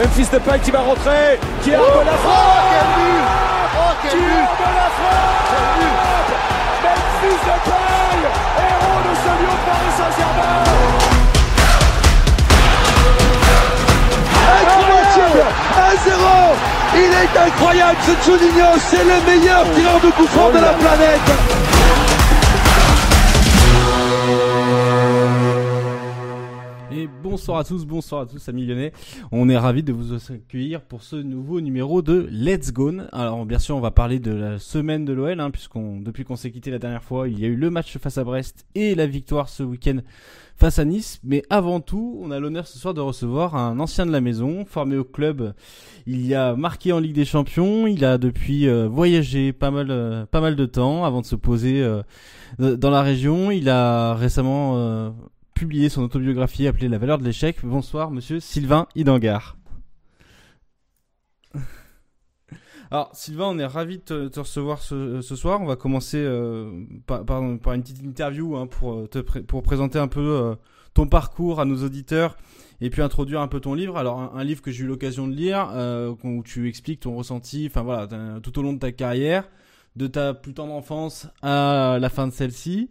Memphis Depay qui va rentrer, qui arme Oh, la oh, frappe quel but. Oh, quel Qui but. arme la frappe Memphis Depay, héros de ce lion de Paris Saint-Germain. Incroyable. 1-0 Il est incroyable ce Juninho, c'est le meilleur tireur de coup de la planète bonsoir à tous, bonsoir à tous amis lyonnais. On est ravis de vous accueillir pour ce nouveau numéro de Let's Go. Alors bien sûr on va parler de la semaine de l'OL, hein, puisqu'on depuis qu'on s'est quitté la dernière fois, il y a eu le match face à Brest et la victoire ce week-end face à Nice. Mais avant tout, on a l'honneur ce soir de recevoir un ancien de la maison, formé au club. Il y a marqué en Ligue des Champions. Il a depuis euh, voyagé pas mal, euh, pas mal de temps avant de se poser euh, dans la région. Il a récemment publié son autobiographie appelée La valeur de l'échec. Bonsoir, monsieur Sylvain Idangar. Alors, Sylvain, on est ravi de te, te recevoir ce, soir. On va commencer euh, par, une petite interview hein, pour, te pré- pour présenter un peu euh, ton parcours à nos auditeurs et puis introduire un peu ton livre. Alors, un, livre que j'ai eu l'occasion de lire euh, où tu expliques ton ressenti, enfin voilà, tout au long de ta carrière, de ta plus tendre enfance à la fin de celle-ci.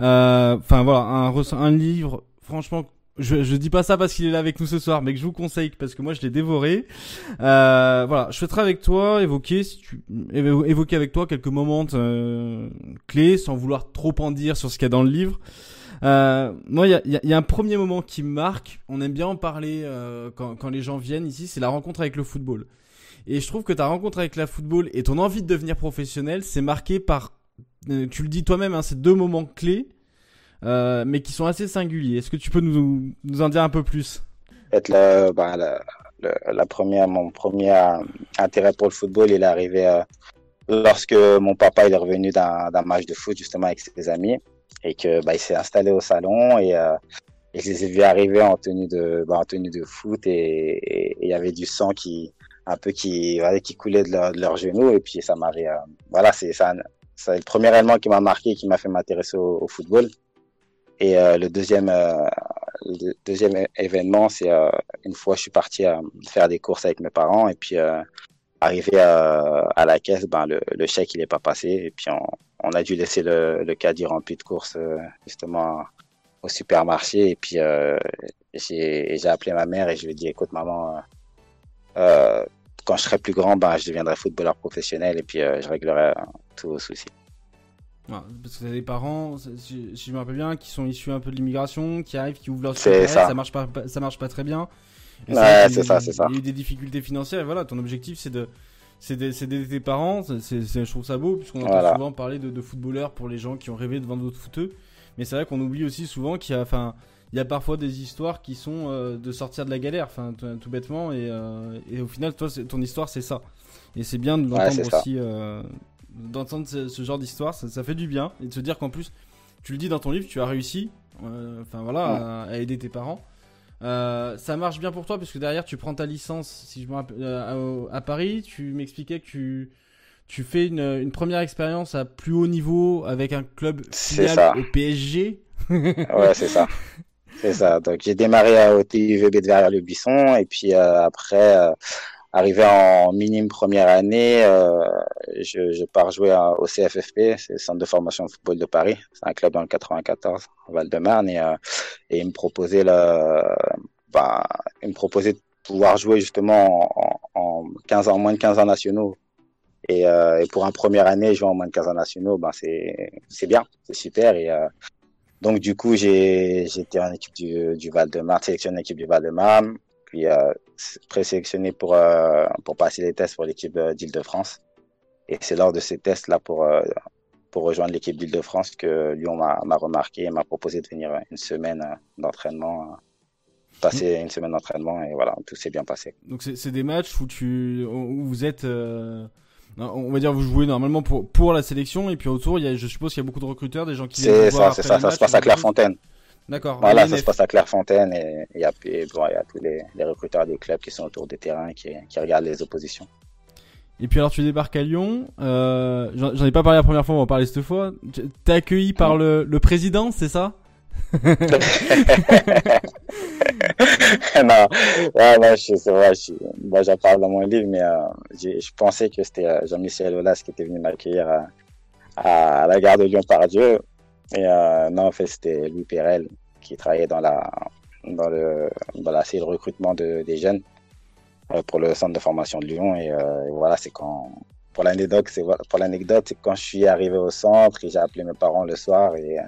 Euh, Enfin voilà, un, un livre, franchement, je, je dis pas ça parce qu'il est là avec nous ce soir, mais que je vous conseille parce que moi je l'ai dévoré. Euh, voilà, je souhaiterais avec toi évoquer, si tu, évo- évoquer avec toi quelques moments euh, clés, sans vouloir trop en dire sur ce qu'il y a dans le livre. Euh, moi, il y a, y a- y a un premier moment qui me marque. On aime bien en parler euh, quand, quand les gens viennent ici. C'est la rencontre avec le football. Et je trouve que ta rencontre avec la football et ton envie de devenir professionnel, c'est marqué par, tu le dis toi-même, hein, ces deux moments clés, euh, mais qui sont assez singuliers. Est-ce que tu peux nous, en dire un peu plus? Le- le- la première, mon premier euh, intérêt pour le football, il est arrivé euh, lorsque mon papa il est revenu d'un match de foot justement avec ses amis et que bah, il s'est installé au salon et, euh, je les ai vus arriver en tenue de bah, en tenue de foot et il y avait du sang qui un peu qui coulait de, leur, de leurs genoux et puis ça m'avait euh, voilà c'est ça c'est le premier élément qui m'a marqué qui m'a fait m'intéresser au, au football. Et euh, le deuxième euh, le deuxième événement, c'est euh, une fois je suis parti faire des courses avec mes parents. Et puis arrivé à, à la caisse, ben le, le chèque il est pas passé. Et puis on, on a dû laisser le, le caddie rempli de courses justement au supermarché. Et puis euh, j'ai appelé ma mère et je lui ai dit écoute maman euh, quand je serai plus grand ben je deviendrai footballeur professionnel et puis euh, je réglerai euh, tous vos soucis. Ouais, Parce que t'as des parents, si si je me rappelle bien, qui sont issus un peu de l'immigration, qui arrivent, qui ouvrent leur société, ça. ça marche pas, ça marche pas très bien. Et Ouais, c'est ça, c'est ça. Il y a eu des difficultés financières et voilà, ton objectif c'est de, c'est d'aider tes parents. C'est- je trouve ça beau puisqu'on entend Voilà. souvent parler de, de footballeurs pour les gens qui ont rêvé de vendre d'autres footeux. Mais c'est vrai qu'on oublie aussi souvent qu'il y a, enfin, il y a parfois des histoires qui sont euh, de sortir de la galère, enfin, tout, bêtement. Et, euh, et au final, toi, ton histoire c'est ça. Et c'est bien de l'entendre aussi, euh, d'entendre ce, ce genre d'histoire. Ça, ça fait du bien et de se dire qu'en plus, tu le dis dans ton livre, tu as réussi, enfin voilà, à, à aider tes parents. Ça marche bien pour toi parce que derrière tu prends ta licence, si je me rappelle, à, à Paris. Tu m'expliquais que tu, tu fais une, une première expérience à plus haut niveau avec un club filial au PSG. Ouais, c'est ça. C'est ça. Donc, j'ai démarré au TUVB de Verrières-le-Buisson et puis euh, après, euh, arrivé en minime première année, euh, je, je pars jouer au CFFP, c'est le Centre de formation de football de Paris. C'est un club dans le 94, au Val-de-Marne, et, euh, et il me proposait le, bah, il me proposait de pouvoir jouer justement en, en 15 ans, en moins de 15 ans nationaux. Et, euh, et pour un première année, jouer en moins de 15 ans nationaux, ben c'est c'est bien, c'est super. Et euh, donc du coup, été en équipe du, du Val-de-Marne, sélectionné en équipe du Val-de-Marne, puis euh, présélectionné pour euh, pour passer les tests pour l'équipe euh, d'Île-de-France. Et c'est lors de ces tests-là pour euh, pour rejoindre l'équipe d'Île-de-France que Lyon m'a m'a remarqué et m'a proposé de venir une semaine euh, d'entraînement, euh, passer une semaine d'entraînement et voilà, tout s'est bien passé. Donc c'est des matchs où tu où vous êtes euh, on va dire vous jouez normalement pour pour la sélection et puis autour il y a je suppose qu'il y a beaucoup de recruteurs des gens qui C'est ça, c'est ça, ça se passe à et- Clairefontaine. D'accord. Voilà, ça se passe à Clairefontaine et il y a, et bon, il y a tous les, les recruteurs des clubs qui sont autour des terrains qui, qui regardent les oppositions. Et puis alors tu débarques à Lyon, euh, j'en ai pas parlé la première fois, on va en parler cette fois. T'es accueilli par le, le président, c'est ça? non, non, c'est vrai, moi j'en parle dans mon livre, mais euh, je pensais que c'était euh, Jean-Michel Aulas qui était venu m'accueillir à, la gare de Lyon-Pardieu. Et euh, non, en fait, c'était Louis Perel qui travaillait dans la, dans le, dans la cellule recrutement de, des jeunes pour le centre de formation de Lyon. Et, voilà, c'est quand, pour l'anecdote, c'est pour l'anecdote, quand je suis arrivé au centre et j'ai appelé mes parents le soir et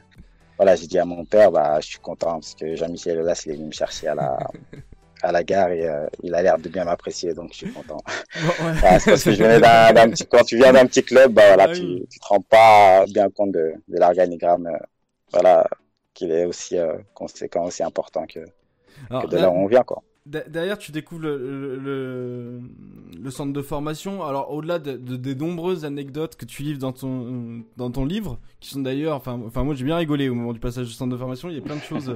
voilà, j'ai dit à mon père, bah, je suis content parce que Jean-Michel Aulas, il est venu me chercher à la, à la gare et euh, il a l'air de bien m'apprécier, donc je suis content. parce que je venais d'un petit, quand tu viens d'un petit club, bah, voilà, ah tu, ne te rends pas bien compte de, de l'organigramme, euh, voilà, qu'il est aussi euh, conséquent, aussi important que, de là où on vient, quoi. Derrière, tu découvres le, le, centre de formation. Alors, au-delà de, des nombreuses anecdotes que tu livres dans ton, dans ton livre, qui sont d'ailleurs, enfin, enfin, moi j'ai bien rigolé au moment du passage du centre de formation. Il y a plein de choses.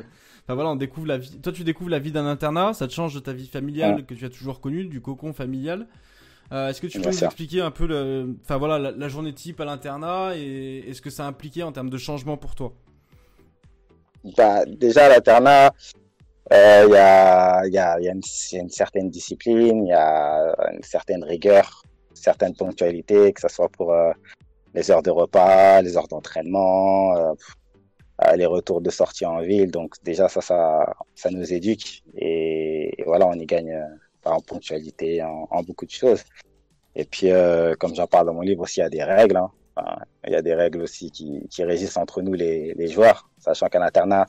enfin voilà, on découvre la vie. Toi, tu découvres la vie d'un internat. Ça te change de ta vie familiale que tu as toujours connue, du cocon familial. Euh, est-ce que tu peux nous expliquer un peu, le, enfin voilà, la, journée type à l'internat et, ce que ça a impliqué en termes de changement pour toi? Bah, déjà, l'internat, euh, il y, a, y, a, y a une, certaine discipline, il y a une certaine rigueur, certaine ponctualité, que ce soit pour euh, les heures de repas, les heures d'entraînement, euh, les retours de sortie en ville. Donc déjà, ça, ça, ça nous éduque. Et, voilà, on y gagne en ponctualité, en, beaucoup de choses. Et puis, comme j'en parle dans mon livre aussi, il y a des règles. Hein. Il y a des règles aussi qui, régissent entre nous, les, les joueurs. Sachant qu'un internat,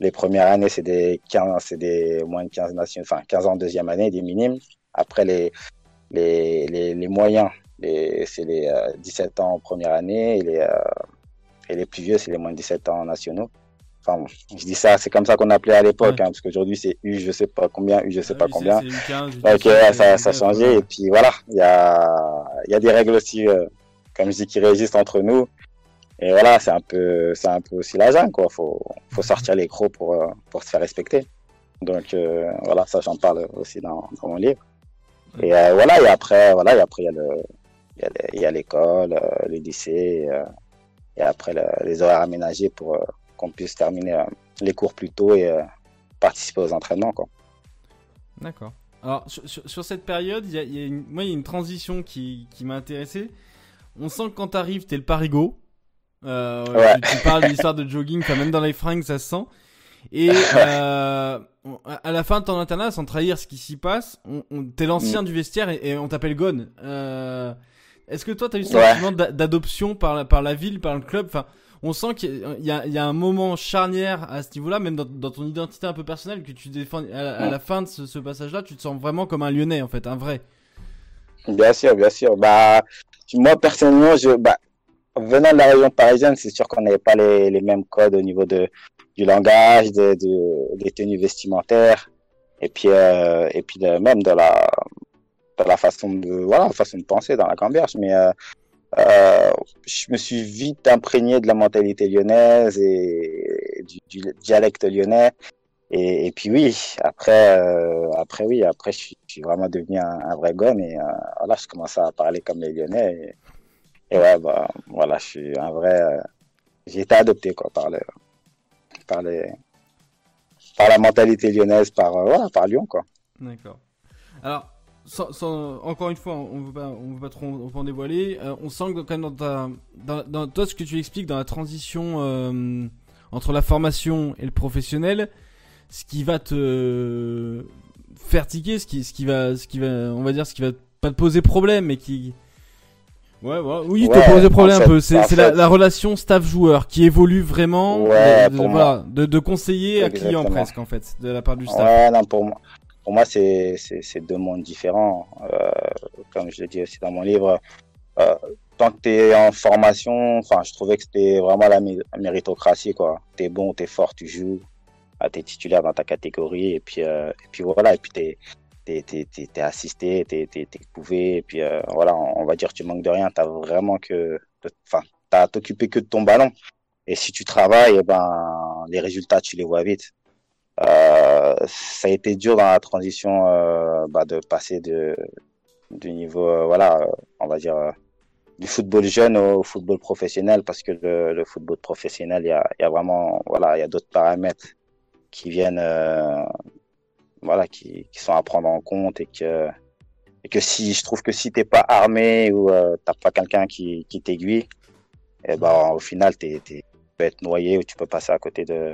les premières années, c'est des 15, c'est des moins de 15 nations, enfin 15 ans deuxième année, des minimes. Après, les, les, les, les moyens, c'est les 17 euh, ans en première année et les, euh, et les plus vieux, c'est les moins de 17 ans nationaux. Enfin, je dis ça, c'est comme ça qu'on appelait à l'époque, hein, parce qu'aujourd'hui c'est U, je sais pas combien, U, je sais pas combien. ok, ça, ça a changé. Et puis voilà, il y a, y a des règles aussi, euh, comme je dis, qui régissent entre nous. Et voilà, c'est un peu, c'est un peu aussi la jungle, quoi. Faut, faut sortir les crocs pour, euh, pour se faire respecter. Donc euh, voilà, ça j'en parle aussi dans, dans, mon livre. Et euh, voilà, et après, voilà, et après il y a le, il y a l'école, le, le, lycée, et après les horaires aménagés pour qu'on puisse terminer les cours plus tôt et participer aux entraînements, quoi. D'accord. Alors sur, sur, cette période, il y a, il y a une, moi il y a une transition qui, qui m'a intéressé. On sent que quand t'arrives, t'es le parigo. Euh, tu, parles de l'histoire de jogging, enfin, même dans les fringues, ça se sent. Et euh, à la fin de ton internat, sans trahir ce qui s'y passe, on, on t'es l'ancien mm. du vestiaire et, on t'appelle Gone. Euh, Est-ce que toi, t'as eu ce sentiment d'adoption par la, par la ville, par le club? Enfin, on sent qu'il y, a, il y a un moment charnière à ce niveau-là, même dans, dans, ton identité un peu personnelle, que tu défends. À, la fin de ce, ce passage-là, tu te sens vraiment comme un Lyonnais, en fait, un vrai. Bien sûr, bien sûr. Bah, moi personnellement, je, bah, venant de la région parisienne, c'est sûr qu'on n'avait pas les, mêmes codes au niveau de, du langage, de, de des tenues vestimentaires, et puis, euh, et puis même de la, de la façon de, voilà, façon de penser dans la camberge. Mais euh, euh, je me suis vite imprégné de la mentalité lyonnaise et du, dialecte lyonnais. Et, puis oui, après, euh, après oui, après je suis, vraiment devenu un, vrai gomme et euh, voilà, je commençais à parler comme les Lyonnais. Et, ouais, bah, voilà, je suis un vrai. Euh, j'ai été adopté, quoi, par, le, par, les, par la mentalité lyonnaise, par, euh, par Lyon, quoi. D'accord. Alors, encore une fois, on ne veut pas, on veut pas trop en dévoiler. Euh, on sent que quand même dans, toi, ce que tu expliques dans la transition entre la formation et le professionnel, ce qui va te faire tiquer, ce qui, ce qui va, ce qui va, on va dire, ce qui va pas te poser problème, mais qui, Ouais, ouais, oui, ouais, te pose problème un peu. C'est la, la, relation staff-joueur qui évolue vraiment ouais, de, de, voilà, de, de, conseiller à client presque en fait, de la part du staff. Ouais, non, pour moi, pour moi c'est deux mondes différents. Euh, comme je l'ai dit aussi dans mon livre, euh, tant que tu es en formation, enfin, je trouvais que c'était vraiment la méritocratie, quoi. T'es bon, t'es fort, tu joues, ah, t'es titulaire dans ta catégorie, et puis, euh, et puis voilà, et puis t'es t'es assisté, t'es es, couvé, et puis euh, voilà, on, va dire tu manques de rien, t'as vraiment que, enfin, t'as à t'occuper que de ton ballon. Et si tu travailles, eh ben les résultats tu les vois vite. Euh, ça a été dur dans la transition euh, bah, de passer de du niveau, voilà, on va dire du football jeune au football professionnel parce que le, football professionnel, il y a, vraiment, voilà, il y a d'autres paramètres qui viennent voilà, qui, qui, sont à prendre en compte et que, et que si je trouve que si t'es pas armé ou euh, t'as pas quelqu'un qui, qui t'aiguille, et eh ben au final t'es, t'es, tu peux être noyé ou tu peux passer à côté de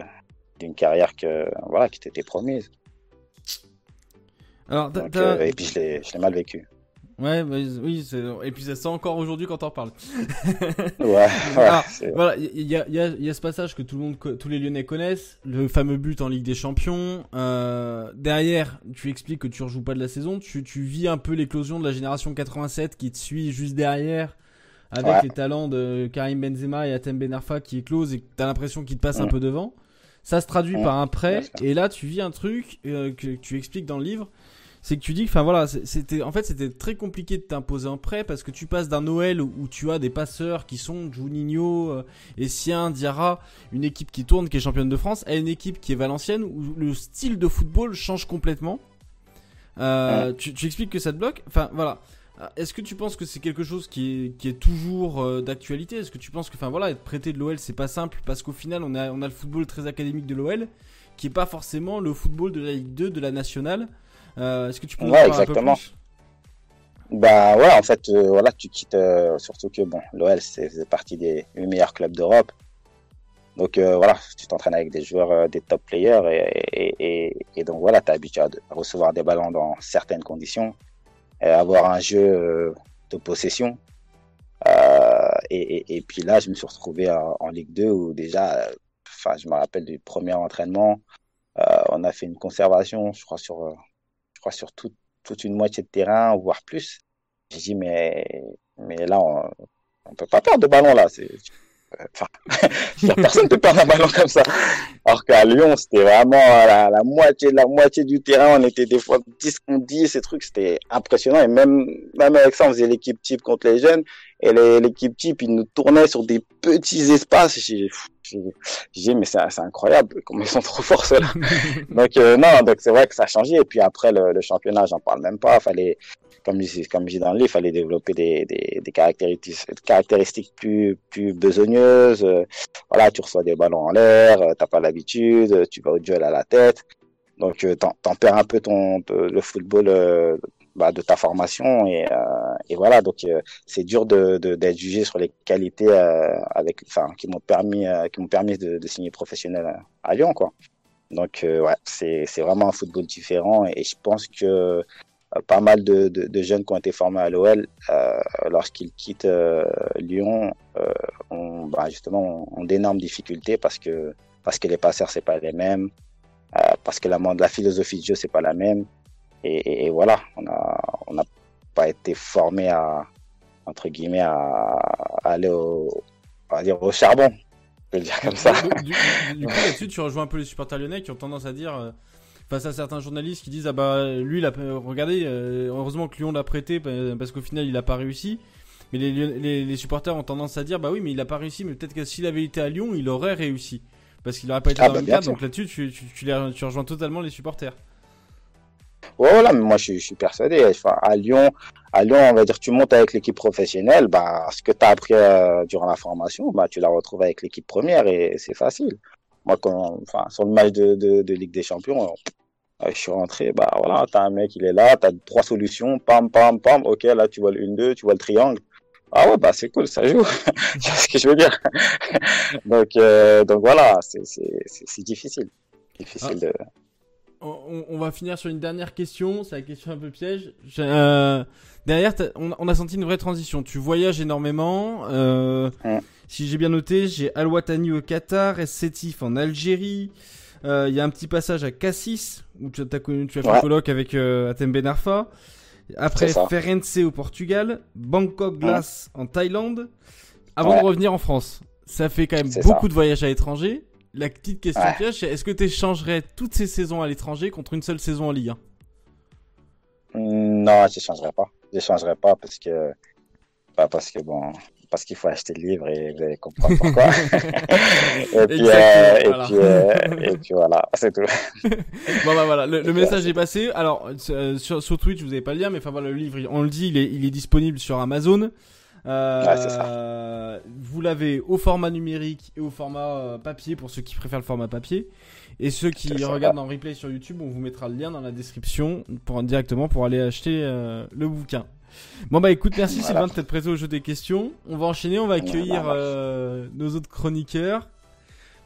d'une carrière que voilà qui t'était promise. Alors, euh, et puis je l'ai, je l'ai mal vécu. Ouais, bah, oui, et puis ça sent encore aujourd'hui quand on en parle. ouais, voilà, il y a, y, a, y a, ce passage que tout le monde, tous les Lyonnais connaissent, le fameux but en Ligue des Champions. Euh, derrière, tu expliques que tu rejoues pas de la saison, tu, tu vis un peu l'éclosion de la génération 87 qui te suit juste derrière, avec les talents de Karim Benzema et Atem Benarfa qui éclosent et t'as l'impression qu'ils te passent un mm. peu devant. Ça se traduit mm. par un prêt, et là tu vis un truc euh, que tu expliques dans le livre c'est que tu dis que, enfin voilà, c'était en fait c'était très compliqué de t'imposer un prêt parce que tu passes d'un Noël où, tu as des passeurs qui sont Juninho, euh, Essien, Diarra, une équipe qui tourne, qui est championne de France, à une équipe qui est Valencienne où le style de football change complètement. Euh, tu, expliques que ça te bloque. Enfin voilà. Est-ce que tu penses que c'est quelque chose qui est, toujours euh, d'actualité? Est-ce que tu penses que, enfin voilà, être prêté de l'OL c'est pas simple parce qu'au final on a, on a le football très académique de l'OL qui est pas forcément le football de la Ligue 2, de la nationale. Euh, est-ce que tu peux nous ouais, exactement. un peu plus? Bah ouais, en fait, euh, voilà, tu quittes, euh, surtout que bon, l'OL c'est partie des meilleurs clubs d'Europe. Donc voilà, tu t'entraînes avec des joueurs, des top players, et, et, et, donc voilà, tu es habitué à recevoir des ballons dans certaines conditions, et avoir un jeu de possession. Et, puis là, je me suis retrouvé en, en Ligue 2 où déjà, enfin, je me rappelle du premier entraînement, on a fait une conservation, je crois, sur sur toute une moitié de terrain, voire plus. J'ai dit, mais, mais là, on, on peut pas perdre de ballon, là. Personne ne peut perdre un ballon comme ça. Alors qu'à Lyon, c'était vraiment la, la, moitié la moitié du terrain. On était des fois 10 contre 10, ces trucs, c'était impressionnant. Et même, même avec ça, on faisait l'équipe type contre les jeunes. Et l'équipe type, ils nous tournaient sur des petits espaces. J'ai dit, mais c'est incroyable, comment ils sont trop forts ceux-là. donc, euh, non, donc c'est vrai que ça a changé. Et puis après, le, le championnat, j'en parle même pas. Fallait, comme je, comme je dis dans le livre, il fallait développer des, des, des caractéristiques, caractéristiques plus, plus besogneuses. voilà, tu reçois des ballons en l'air, euh, t'as pas l'habitude, tu vas au duel à la tête. Donc, euh, t'en perds un peu ton, le football euh, bah, de ta formation et, euh, et voilà. Donc, euh, c'est dur de d'être jugé sur les qualités avec, enfin, qui m'ont permis, qui m'ont permis de, de, signer professionnel à Lyon, quoi. Donc, ouais, c'est c'est vraiment un football différent et je pense que euh, pas mal de, de, de, jeunes qui ont été formés à l'OL, euh, lorsqu'ils quittent euh, Lyon, euh, ont bah, justement ont, d'énormes difficultés parce que parce que les passeurs c'est pas les mêmes, parce que la, la philosophie de jeu c'est pas la même, et, et, voilà, on a on n'a pas été formé à entre guillemets à, à aller au à dire au charbon, je le dire comme ça. Du, du, du coup là-dessus tu rejoins un peu les supporters lyonnais qui ont tendance à dire face à certains journalistes qui disent ah bah lui il a regardez euh, heureusement que Lyon l'a prêté parce qu'au final il a pas réussi. Mais les, les, les, supporters ont tendance à dire bah oui mais il a pas réussi mais peut-être que s'il avait été à Lyon il aurait réussi. Parce qu'il aurait pas été ah dans bah, le cadre donc là-dessus tu, tu, tu, tu, rejoins totalement les supporters voilà mais moi je, je suis persuadé enfin, à Lyon à Lyon on va dire tu montes avec l'équipe professionnelle bah ce que tu as appris euh, durant la formation bah tu la retrouves avec l'équipe première et c'est facile moi, quand, enfin, sur le match de, de, de Ligue des Champions, euh, je suis rentré, bah voilà, t'as un mec, il est là, t'as trois solutions, pam, pam, pam, ok, là, tu vois le 1-2, tu vois le triangle. Ah ouais, bah c'est cool, ça joue. tu vois ce que je veux dire? Donc, euh, donc voilà, c'est difficile. Difficile ah. de on, va finir sur une dernière question. C'est la question un peu piège. Euh, derrière, on, a senti une vraie transition. Tu voyages énormément. Euh, Si j'ai bien noté, j'ai Al Watani au Qatar, Sétif en Algérie. Euh, il y a un petit passage à Cassis où tu as, connu, tu as fait un colloque avec Atem Benarfa. Après Ferencé au Portugal, Bangkok Glass en Thaïlande. Avant de revenir en France, ça fait quand même beaucoup de voyages à l'étranger la petite question piège, c'est est-ce que tu échangerais toutes ces saisons à l'étranger contre une seule saison en Ligue 1 Non, je n'échangerais pas. Je n'échangerais pas parce que, pas parce que bon, parce qu'il faut acheter le livre et vous allez comprendre pourquoi. et, puis, euh, et, puis, euh, et, puis, voilà, c'est tout. bon bah voilà, le, message est passé. Alors euh, sur, sur Twitch, vous n'avez pas le lien, mais enfin voilà, le livre, on le dit, il est, il est disponible sur Amazon. Euh, vous l'avez au format numérique et au format euh, papier pour ceux qui préfèrent le format papier. Et ceux qui regardent en replay sur YouTube, on vous mettra le lien dans la description pour directement pour aller acheter euh, le bouquin. Bon bah écoute, merci Voilà. Sylvain de t'être prêté au jeu des questions. On va enchaîner, on va accueillir Voilà. euh, nos autres chroniqueurs.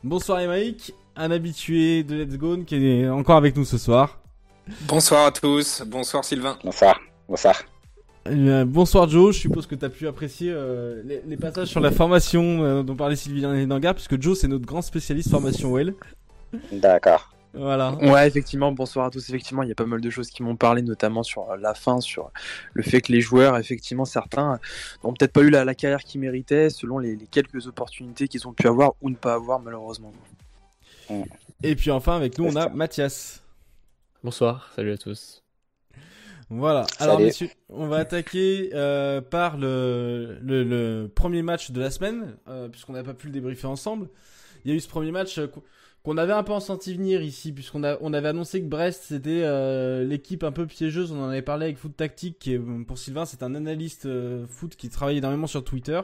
Bonsoir Emmaïk, un habitué de Let's Go qui est encore avec nous ce soir. Bonsoir à tous, bonsoir Sylvain. Bonsoir. Bonsoir. Euh, bonsoir Joe, je suppose que tu as pu apprécier euh, les, les passages sur la formation euh, dont parlait Sylvain Nanga, puisque Joe c'est notre grand spécialiste formation OL. D'accord. Voilà. Ouais, effectivement, bonsoir à tous. Effectivement, il y a pas mal de choses qui m'ont parlé, notamment sur euh, la fin, sur le fait que les joueurs, effectivement, certains n'ont peut-être pas eu la, la carrière qu'ils méritaient selon les, les quelques opportunités qu'ils ont pu avoir ou ne pas avoir, malheureusement. Et puis enfin avec nous on a Mathias. Bonsoir, salut à tous. Voilà. Alors messieurs, on va attaquer euh, par le, le, le premier match de la semaine, euh, puisqu'on n'a pas pu le débriefer ensemble. Il y a eu ce premier match euh, qu'on- avait un peu en senti venir ici, puisqu'on a, on avait annoncé que Brest c'était euh, l'équipe un peu piégeuse. On en avait parlé avec Foot Tactique, qui est, pour Sylvain c'est un analyste euh, foot qui travaille énormément sur Twitter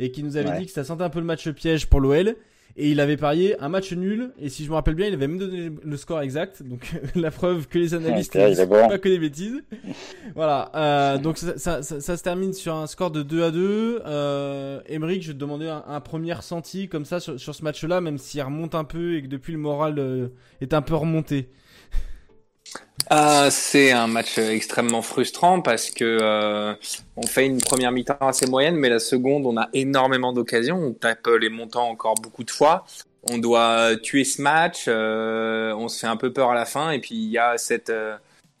et qui nous avait Ouais. dit que ça sentait un peu le match piège pour l'OL. Et il avait parié un match nul, et si je me rappelle bien, il avait même donné le score exact. Donc la preuve que les analystes disent est bon. pas que des bêtises. voilà. Euh, donc ça, ça, ça, ça se termine sur un score de 2 à 2. Euh, Emeric, je vais te demander un, un premier ressenti comme ça sur, sur ce match-là, même s'il remonte un peu et que depuis le moral euh, est un peu remonté. Ah, c'est un match extrêmement frustrant parce que euh, on fait une première mi-temps assez moyenne, mais la seconde, on a énormément d'occasions. On tape les montants encore beaucoup de fois. On doit tuer ce match. euh, on se fait un peu peur à la fin, et puis il y a cette euh,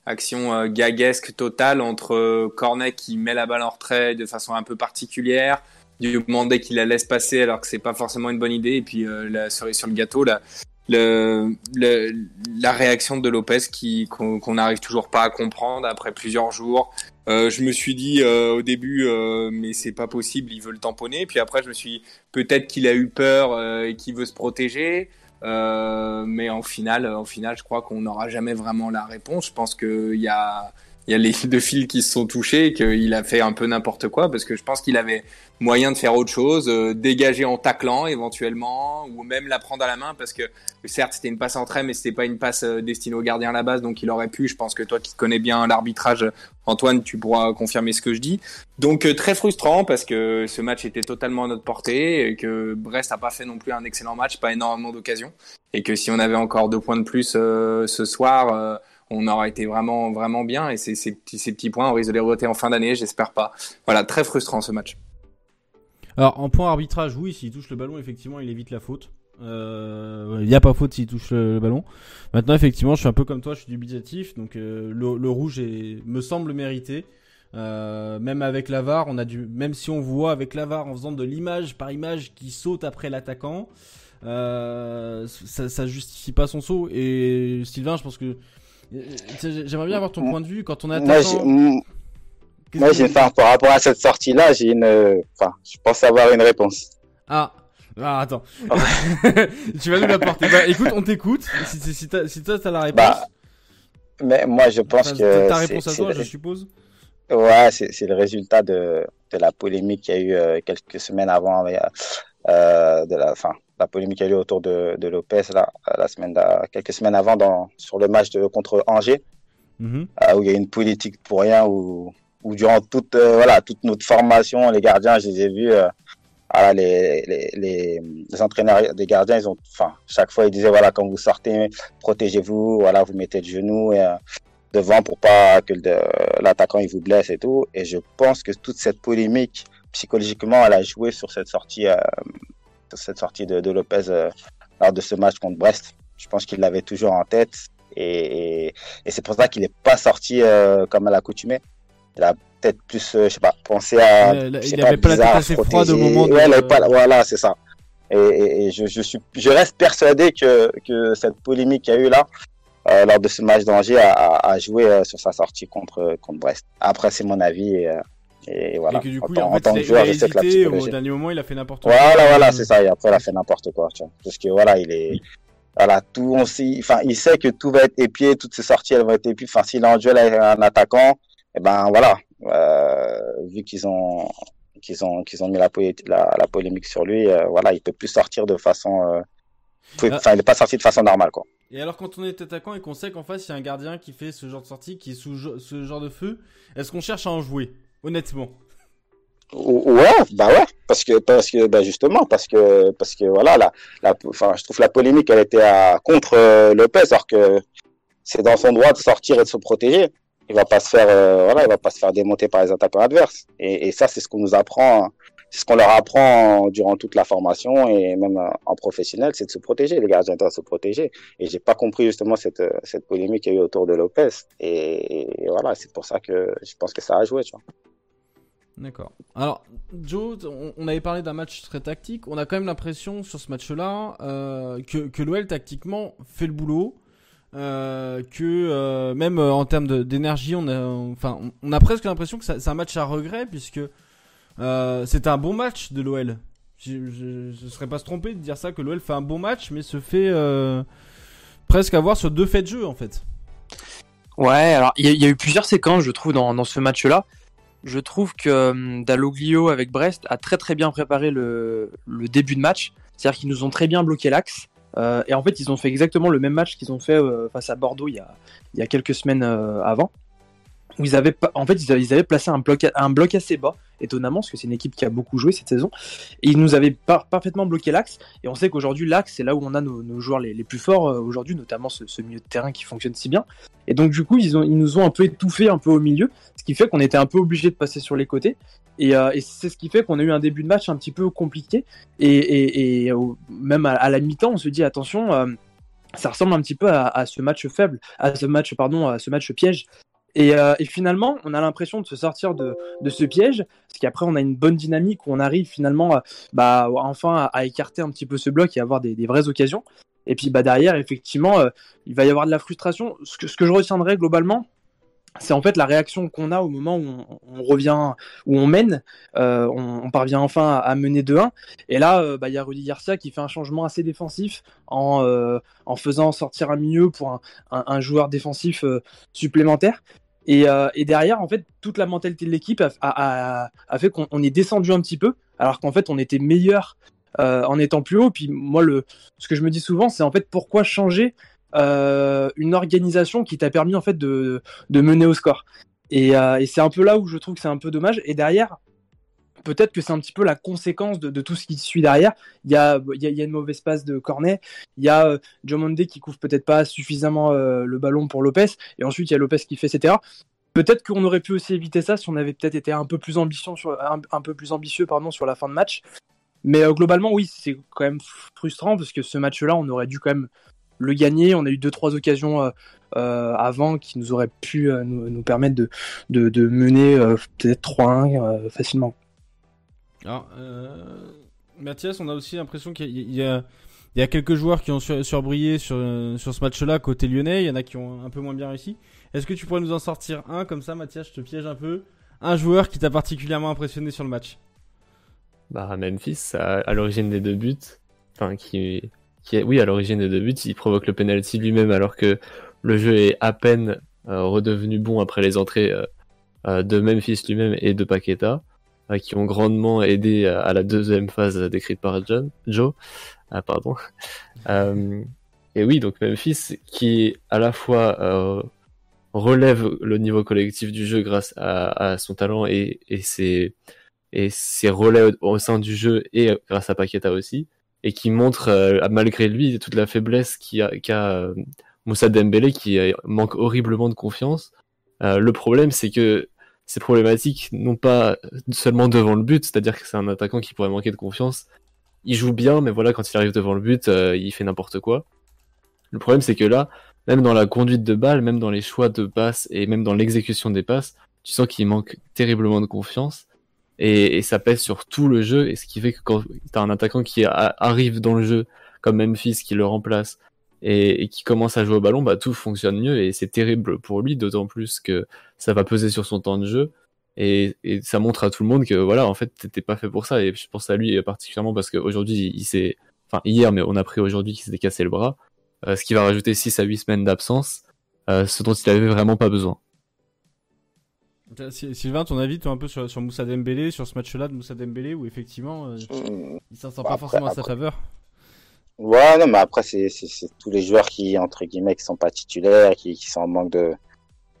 action gaguesque totale entre Cornet qui met la balle en retrait de façon un peu particulière, Diomandé qui la laisse passer alors que c'est pas forcément une bonne idée, et puis la cerise sur le gâteau, la, le, le- la réaction de Lopez qui qu'on qu'on n'arrive toujours pas à comprendre après plusieurs jours. Euh, je me suis dit euh, au début, euh, mais c'est pas possible, il veut le tamponner. Puis après, je me suis peut-être qu'il a eu peur euh, et qu'il veut se protéger. Euh, mais en final, en final, je crois qu'on n'aura jamais vraiment la réponse. Je pense qu'il y a, il y a les deux fils qui se sont touchés et qu'il a fait un peu n'importe quoi parce que je pense qu'il avait moyen de faire autre chose, euh, dégager en taclant éventuellement, ou même la prendre à la main parce que certes c'était une passe en trait, mais c'était pas une passe euh, destinée au gardien à la base, donc il aurait pu. Je pense que toi qui connais bien l'arbitrage, Antoine, tu pourras confirmer ce que je dis. Donc euh, très frustrant parce que ce match était totalement à notre portée et que Brest a pas fait non plus un excellent match, pas énormément d'occasions, et que si on avait encore deux points de plus ce soir. On aurait été vraiment vraiment bien et ces, petits, points on risque de les regretter en fin d'année j'espère pas voilà très frustrant ce match Alors en point arbitrage, oui, s'il touche le ballon, effectivement, il évite la faute. Euh, Il n'y a pas faute s'il touche le, ballon. Maintenant, effectivement, je suis un peu comme toi, je suis dubitatif, donc euh, le, rouge me semble mérité. Euh, même avec la VAR, on a dû, même si on voit avec la VAR en faisant de l'image par image qui saute après l'attaquant, euh, ça, ça justifie pas son saut. Et Sylvain, je pense que euh, j'aimerais bien avoir ton point de vue quand on m- moi, j'ai, enfin, par rapport à cette sortie-là, j'ai une, euh, enfin, je pense avoir une réponse. Ah. Ah, attends. tu vas nous l'apporter. Bah, écoute, on t'écoute. Si, si, si, toi, t'as la réponse. Bah, Mais moi, je pense que ta réponse à toi, je suppose. Ouais, c'est le résultat de, de la polémique qu'il y a eu euh, quelques semaines avant, mais, euh, de la, enfin, la polémique a eu autour de, de Lopez là, euh, la semaine, d'a- quelques semaines avant dans, sur le match de, contre Angers, Mhm. euh, où il y a eu une politique pour rien, où, où durant toute, euh, voilà, toute notre formation, les gardiens, je les ai vus, euh, voilà, les, les, les, les entraîneurs des gardiens, ils ont, enfin, chaque fois, ils disaient, voilà, quand vous sortez, protégez-vous, voilà, vous mettez le genou et, euh, devant pour pas que l'attaquant il vous blesse et tout. Et je pense que toute cette polémique, psychologiquement, elle a joué sur cette sortie, euh, cette sortie de, de Lopez euh, lors de ce match contre Brest. Je pense qu'il l'avait toujours en tête et, et, et c'est pour ça qu'il n'est pas sorti euh, comme à l'accoutumée. Il a peut-être plus, euh, je sais pas, pensé à. Il il avait pas la tête assez froide au moment de- Ouais, il pas- voilà, c'est ça. Et, et, et je, je, suis, je reste persuadé que, que cette polémique qu'il y a eu là, euh, lors de ce match d'Angers, a, a, a joué sur sa sortie contre, contre Brest. Après, c'est mon avis. Et, et voilà. Et que du coup, en, tant- en en fait, tant il que joueur, je sais que la hésité. Au psychologie. dernier moment, il a fait n'importe quoi. Voilà, voilà, c'est ça. Et après, il a fait n'importe quoi. Tu vois. Parce que voilà, il est. Voilà, tout, on sait, enfin, il sait que tout va être épié, toutes ses sorties, elles vont être épiées. Enfin, s'il est en duel avec un attaquant, et ben voilà, euh, vu qu'ils ont, qu'ils ont, qu'ils ont mis la, polé- la, la polémique sur lui, euh, voilà, il peut plus sortir de façon, euh, Ah. enfin, il est pas sorti de façon normale, quoi. Et alors quand on est attaquant et qu'on sait qu'en face il y a un gardien qui fait ce genre de sortie, qui est sous ce genre de feu, est-ce qu'on cherche à en jouer? Honnêtement. Ouais, bah ouais, parce que parce que bah justement parce que parce que voilà la, enfin je trouve la polémique elle était à, contre euh, Lopez alors que c'est dans son droit de sortir et de se protéger. Il va euh, voilà, il va pas se faire démonter par les attaquants adverses. Et, ça c'est ce qu'on nous apprend, c'est ce qu'on leur apprend durant toute la formation et même en professionnel, c'est de se protéger. Les gardiens doivent se protéger. Et j'ai pas compris justement cette cette polémique qu'il y a eu autour de Lopez. Et voilà, c'est pour ça que je pense que ça a joué, tu vois. D'accord. Alors, Joe, on, avait parlé d'un match très tactique. On a quand même l'impression sur ce match-là euh, que, que l'OL tactiquement fait le boulot. Euh, que euh, même en termes d'énergie, on a, on a presque l'impression que c'est un match à regret puisque c'est un bon match de l'OL. Je ne serais pas se tromper de dire ça que l'OL fait un bon match, mais se fait presque avoir sur deux faits de jeu en fait. Ouais, alors il y, a eu plusieurs séquences, je trouve, dans ce match-là je trouve que euh, Dalloglio avec Brest a très très bien préparé le, début de match. C'est-à-dire qu'ils nous ont très bien bloqué l'axe. Euh, et en fait, ils ont fait exactement le même match qu'ils ont fait euh, face à Bordeaux il y a, il y a quelques semaines avant où ils avaient, en fait, ils avaient, placé un bloc, un bloc assez bas, étonnamment, parce que c'est une équipe qui a beaucoup joué cette saison. Et ils nous avaient parfaitement bloqué l'axe. Et on sait qu'aujourd'hui, l'axe, c'est là où on a nos, joueurs les, plus forts euh, aujourd'hui, notamment ce, milieu de terrain qui fonctionne si bien. Et donc, du coup, ils, ont, ils nous ont un peu étouffé un peu au milieu, ce qui fait qu'on était un peu obligé de passer sur les côtés. Et, euh, c'est ce qui fait qu'on a eu un début de match un petit peu compliqué. Et, même à, la mi-temps, on se dit attention. Euh, ça ressemble un petit peu à, ce match faible, à ce match, pardon, à ce match piège euh, et, finalement, on a l'impression de se sortir de, ce piège, parce qu'après, on a une bonne dynamique où on arrive finalement, bah, enfin, à, écarter un petit peu ce bloc et avoir des, vraies occasions. Et puis bah, derrière, effectivement, euh, il va y avoir de la frustration. Ce que, je retiendrai globalement, c'est en fait la réaction qu'on a au moment où on, revient, où on mène, euh, on, parvient enfin à, mener 2-1. Et là, bah, il y a Rudy Garcia qui fait un changement assez défensif en, en faisant sortir un milieu pour un joueur défensif supplémentaire. Euh, et, derrière, en fait, toute la mentalité de l'équipe a, fait qu'on est descendu un petit peu, alors qu'en fait, on était meilleur euh, en étant plus haut. Puis moi, le, ce que je me dis souvent, c'est en fait pourquoi changer euh, une organisation qui t'a permis en fait de, mener au score? Et, et c'est un peu là où je trouve que c'est un peu dommage. Et derrière, peut-être que c'est un petit peu la conséquence de, tout ce qui suit derrière. Il y a, une mauvaise passe de Cornet, il y a euh, Monde qui couvre peut-être pas suffisamment euh, le ballon pour Lopez, et ensuite il y a Lopez qui fait, etc. Peut-être qu'on aurait pu aussi éviter ça si on avait peut-être été un peu plus ambitieux sur, la fin de match. Mais euh, globalement, oui, c'est quand même frustrant parce que ce match-là, on aurait dû quand même le gagner. On a eu deux trois occasions avant qui nous auraient pu nous, permettre de mener peut-être 3-1 facilement. Alors, euh, Mathias, on a aussi l'impression qu'il y, a, quelques joueurs qui ont surbrillé sur, ce match-là côté lyonnais. Il y en a qui ont un peu moins bien réussi. Est-ce que tu pourrais nous en sortir un? Comme ça, Mathias Je te piège un peu. Un joueur qui t'a particulièrement impressionné sur le match Bah, Memphis, à, l'origine des deux buts. Enfin, qui, qui est, oui, à l'origine des deux buts, il provoque le penalty lui-même alors que le jeu est à peine euh, redevenu bon après les entrées euh, de Memphis lui-même et de Paqueta. Euh, qui ont grandement aidé à, la deuxième phase décrite par John, Joe. Ah, pardon. Euh, et oui, donc Memphis, qui à la fois euh, relève le niveau collectif du jeu grâce à, son talent et, ses, et ses relais au sein du jeu et grâce à Paqueta aussi, et qui montre, malgré lui, toute la faiblesse qu'a Moussa Dembélé, qui manque horriblement de confiance. le problème, c'est que c'est problématique, non pas seulement devant le but, c'est-à-dire que c'est un attaquant qui pourrait manquer de confiance. Il joue bien, mais voilà, quand il arrive devant le but, euh, il fait n'importe quoi. Le problème, c'est que là, même dans la conduite de balle, même dans les choix de passes et même dans l'exécution des passes, tu sens qu'il manque terriblement de confiance. Et, ça pèse sur tout le jeu, et ce qui fait que quand tu as un attaquant qui arrive dans le jeu, comme Memphis qui le remplace, et, qui commence à jouer au ballon, bah, tout fonctionne mieux et c'est terrible pour lui, d'autant plus que ça va peser sur son temps de jeu. Et, ça montre à tout le monde que voilà, en fait, t'étais pas fait pour ça. Et je pense à lui particulièrement parce qu'aujourd'hui, il, s'est, enfin hier, mais on a pris aujourd'hui qu'il s'était cassé le bras, euh, ce qui va rajouter 6 à 8 semaines d'absence, euh, ce dont il avait vraiment pas besoin. Sylvain, ton avis, toi, un peu sur, sur Moussa Dembélé, sur ce match-là de Moussa Dembélé, où effectivement, euh, il s'en sent pas forcément à sa faveur? Ouais, non, mais après, c'est, tous les joueurs qui, entre guillemets, qui sont pas titulaires, qui, qui sont en manque de,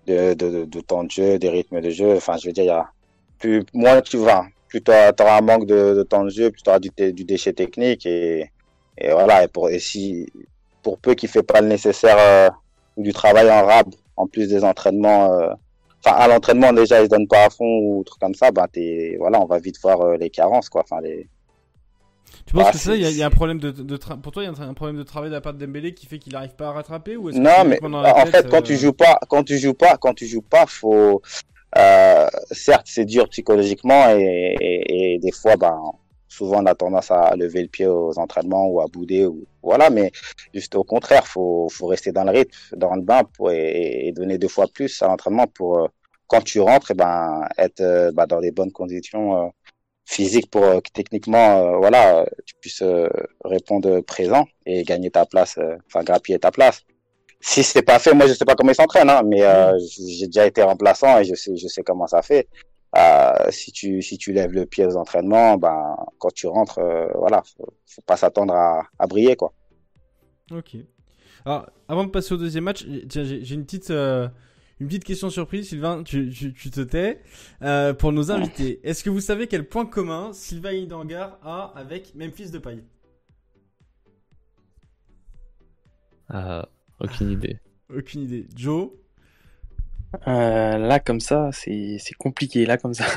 de, de, de temps de jeu, des rythmes de jeu. Enfin, je veux dire, il y a plus, moins tu vas, plus tu auras un manque de, temps de jeu, plus tu auras du, du déchet technique et, et voilà. Et pour, et si, pour peu qu'il fait pas le nécessaire, euh, du travail en rab, en plus des entraînements, euh, enfin, à l'entraînement, déjà, ils se donnent pas à fond ou truc comme ça, ben, t'es, voilà, on va vite voir euh, les carences, quoi. Enfin, les, tu penses Ah, que ça, il y, a- y un problème de, de tra- pour toi, il y a un, problème de travail de la part de Dembélé qui fait qu'il n'arrive pas à rattraper ou Non, mais en tête, fait, quand euh, tu joues pas, quand tu joues pas, quand tu joues pas, faut, euh, certes, c'est dur psychologiquement et, et, et des fois, ben, souvent on a tendance à lever le pied aux entraînements ou à bouder ou voilà, mais juste au contraire, faut, faut rester dans le rythme, dans le bain pour et, et donner deux fois plus à l'entraînement pour euh, quand tu rentres, et ben, être euh, ben, dans les bonnes conditions euh, physiques pour euh, que techniquement, euh, voilà, euh, tu puisses euh, répondre présent et gagner ta place, euh, enfin grappiller ta place si c'est pas fait, moi je sais pas comment ils s'entraînent, hein, mais euh, j'ai déjà été remplaçant et je sais, je sais comment ça fait. Euh, si tu si tu lèves le pied aux entraînements, ben quand tu rentres, euh, voilà, faut, faut pas s'attendre à, à briller quoi. Ok. Alors, avant de passer au deuxième match, j'ai j'ai une petite, euh, une petite question surprise, Sylvain. Tu, tu, tu te tais. Euh, pour nos invités, est-ce que vous savez quel point commun Sylvain Idangar a avec Memphis de Paille Ah, aucune idée. Aucune idée. Joe? Euh, là, comme ça, c'est c'est compliqué. Là, comme ça.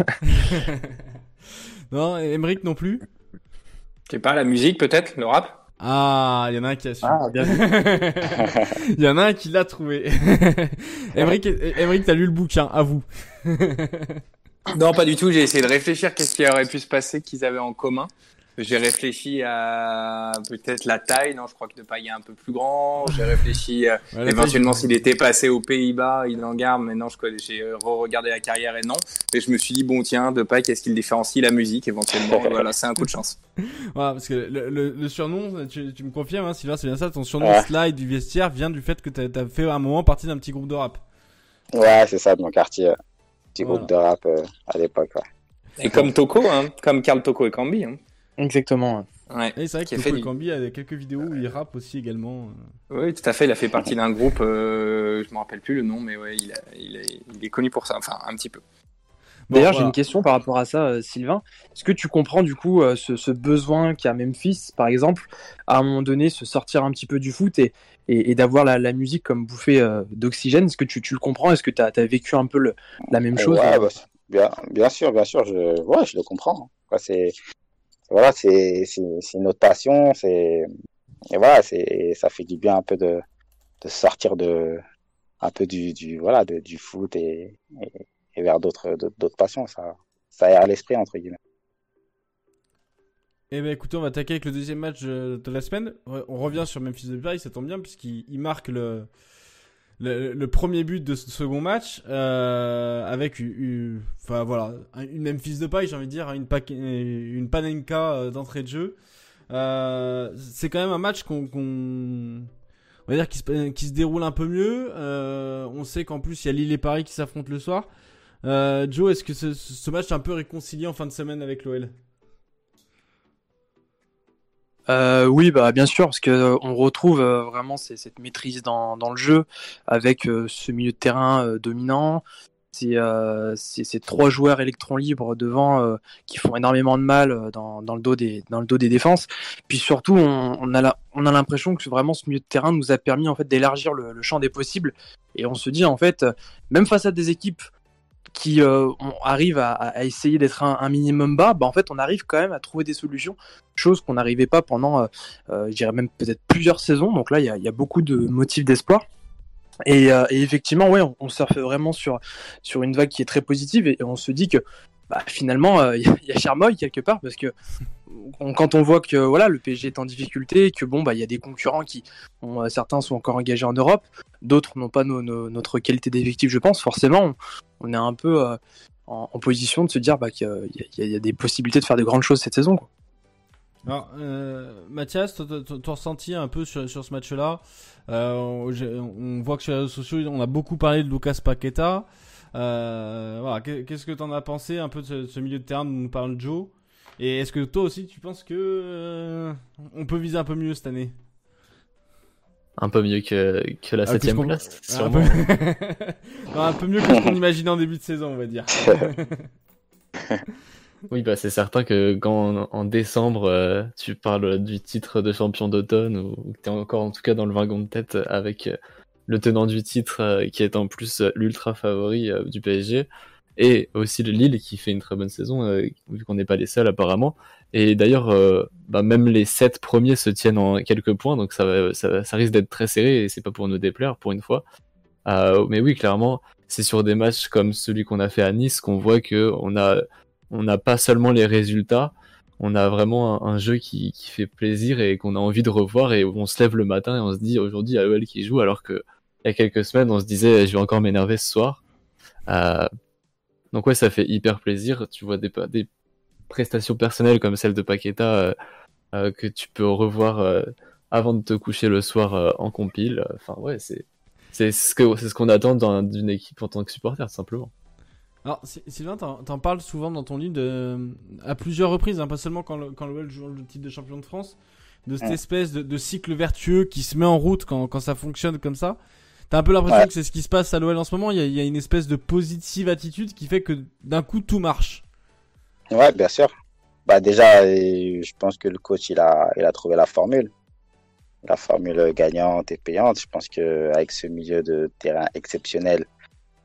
Non, Emeric non plus? Je sais pas, la musique peut-être, le rap? Ah, il y en a un qui a su. Ah, bien. Il y en a un qui l'a trouvé. Emeric, t'as lu le bouquin, à vous. Non, pas du tout. J'ai essayé de réfléchir qu'est-ce qui aurait pu se passer qu'ils avaient en commun. J'ai réfléchi à peut-être la taille. Non, je crois que Depay est un peu plus grand. J'ai réfléchi euh, Ouais, éventuellement s'il était passé aux Pays-Bas, il en garde. Mais non, je connais- j'ai re-regardé la carrière et non. Et je me suis dit bon tiens, Depay, qu'est-ce qu'il différencie la musique éventuellement Voilà, c'est un coup de chance. Voilà, parce que le, le, le surnom, tu, tu me confirmes, hein, Sylvain, c'est bien ça, ton surnom Ouais. slide du vestiaire vient du fait que t'as as fait à un moment partie d'un petit groupe de rap. Ouais, c'est ça de mon quartier, euh, petit Voilà. groupe de rap euh, à l'époque. Ouais. Et comme Toko, hein, comme Karl Toko et Cambi. Hein. Exactement. Ouais. Et c'est vrai Qui que a fait Toko du- Ekambi a quelques vidéos où il rappe aussi également. Oui, tout à fait. Il a fait partie d'un groupe. Euh, je me rappelle plus le nom, mais ouais, il, a- il, est, il est connu pour ça. Enfin, un petit peu. Bon, D'ailleurs, j'ai une question par rapport à ça, euh, Sylvain. Est-ce que tu comprends du coup euh, ce, ce besoin qu'a Memphis, par exemple, à un moment donné, se sortir un petit peu du foot et, et, et d'avoir la, la musique comme bouffée euh, d'oxygène? Est-ce que tu, tu le comprends? Est-ce que tu as, vécu un peu le- la même chose? Ouais, bah, bien, bien sûr, bien sûr, je, ouais, je le comprends. C'est, voilà, c'est, une passion, c'est, et voilà, c'est, ça fait du bien un peu de, de sortir de, un peu du, du, voilà, du foot et, et, vers d'autres, d'autres, passions. Ça, ça aère l'esprit entre guillemets. Eh ben écoutez, on va attaquer avec le deuxième match euh, de la semaine. On revient sur Memphis Depay, ça tombe bien puisqu'il il marque le, le, le premier but de ce second match euh, avec une, enfin voilà, un- une Memphis Depay, j'ai envie de dire, une, paque- une panenka euh, d'entrée de jeu. Euh, c'est quand même un match qu'on, qu'on- on va dire qui se, qui se déroule un peu mieux. Euh, on sait qu'en plus il y a Lille et Paris qui s'affrontent le soir. Euh, Joe, est-ce que ce, ce match est un peu réconcilié en fin de semaine avec l'OL Euh, oui, bah bien sûr, parce que euh, on retrouve euh, vraiment cette maîtrise dans, le jeu avec ce milieu de terrain dominant. Ces trois joueurs électrons libres devant qui font énormément de mal dans, le dos des défenses. Puis surtout, on, a l'impression que vraiment ce milieu de terrain nous a permis en fait d'élargir le, le champ des possibles. Et on se dit en fait, même face à des équipes qui euh, arrive à, essayer d'être un, minimum bas, bah en fait on arrive quand même à trouver des solutions chose qu'on n'arrivait pas pendant, euh, euh, je dirais même peut-être plusieurs saisons. Donc là, il y a, beaucoup de motifs d'espoir. Et, effectivement, ouais, on, on surfe vraiment sur, sur une vague qui est très positive et, on se dit que bah, finalement, il y, y a Charmoy quelque part parce que quand on voit que voilà, le PSG est en difficulté, que bon, bah, il y a des concurrents qui, euh, certains sont encore engagés en Europe, d'autres n'ont pas notre qualité d'effectif, je pense. Forcément, on, est un peu euh, en, en position de se dire bah, qu'il y a- des possibilités de faire de grandes choses cette saison. quoi. Euh, Mathias, ton- ressenti un peu sur, sur ce match-là? On, voit que sur les réseaux sociaux, on a beaucoup parlé de Lucas Paqueta. Qu'est-ce que t'en as pensé un peu de ce, de ce milieu de terrain dont nous parle Joe? Et est-ce que toi aussi, tu penses que euh, on peut viser un peu mieux cette année? Un peu mieux que, que la Ah, septième puisqu'on- place, un sûrement. peu... Non, un peu mieux que ce qu'on imaginait en début de saison, on va dire. Oui, bah c'est certain que quand en, décembre euh, tu parles du titre de champion d'automne ou que tu es encore en tout cas dans le wagon de tête avec euh, le tenant du titre euh, qui est en plus l'ultra favori du PSG et aussi le Lille qui fait une très bonne saison euh, vu qu'on n'est pas les seuls apparemment. Et d'ailleurs, euh, bah, même les sept premiers se tiennent en quelques points donc ça, risque d'être très serré et c'est pas pour nous déplaire pour une fois. Euh, mais oui, clairement, c'est sur des matchs comme celui qu'on a fait à Nice qu'on voit que on n'a pas seulement les résultats, on a vraiment un, jeu qui, fait plaisir et qu'on a envie de revoir et on se lève le matin et on se dit aujourd'hui a l'OL qui joue alors que il y a quelques semaines on se disait je vais encore m'énerver ce soir. Donc ouais ça fait hyper plaisir, tu vois des, des prestations personnelles comme celle de Paqueta euh, euh, que tu peux revoir euh, avant de te coucher le soir euh, en compile. Enfin ouais c'est c'est ce que c'est ce qu'on attend d'une équipe en tant que supporter tout simplement. Alors, Sy- Sylvain, t'en t'en parles souvent dans ton livre de, à plusieurs reprises, hein, pas seulement quand le- quand l'OL joue le titre de champion de France, de cette Ouais. espèce de, de cycle vertueux qui se met en route quand, quand ça fonctionne comme ça. T'as un peu l'impression Ouais. que c'est ce qui se passe à l'OL en ce moment. Il y, a, il y a une espèce de positive attitude qui fait que d'un coup tout marche. Ouais, bien sûr. Bah déjà, euh, je pense que le coach il a, il a trouvé la formule, la formule gagnante et payante. Je pense que avec ce milieu de terrain exceptionnel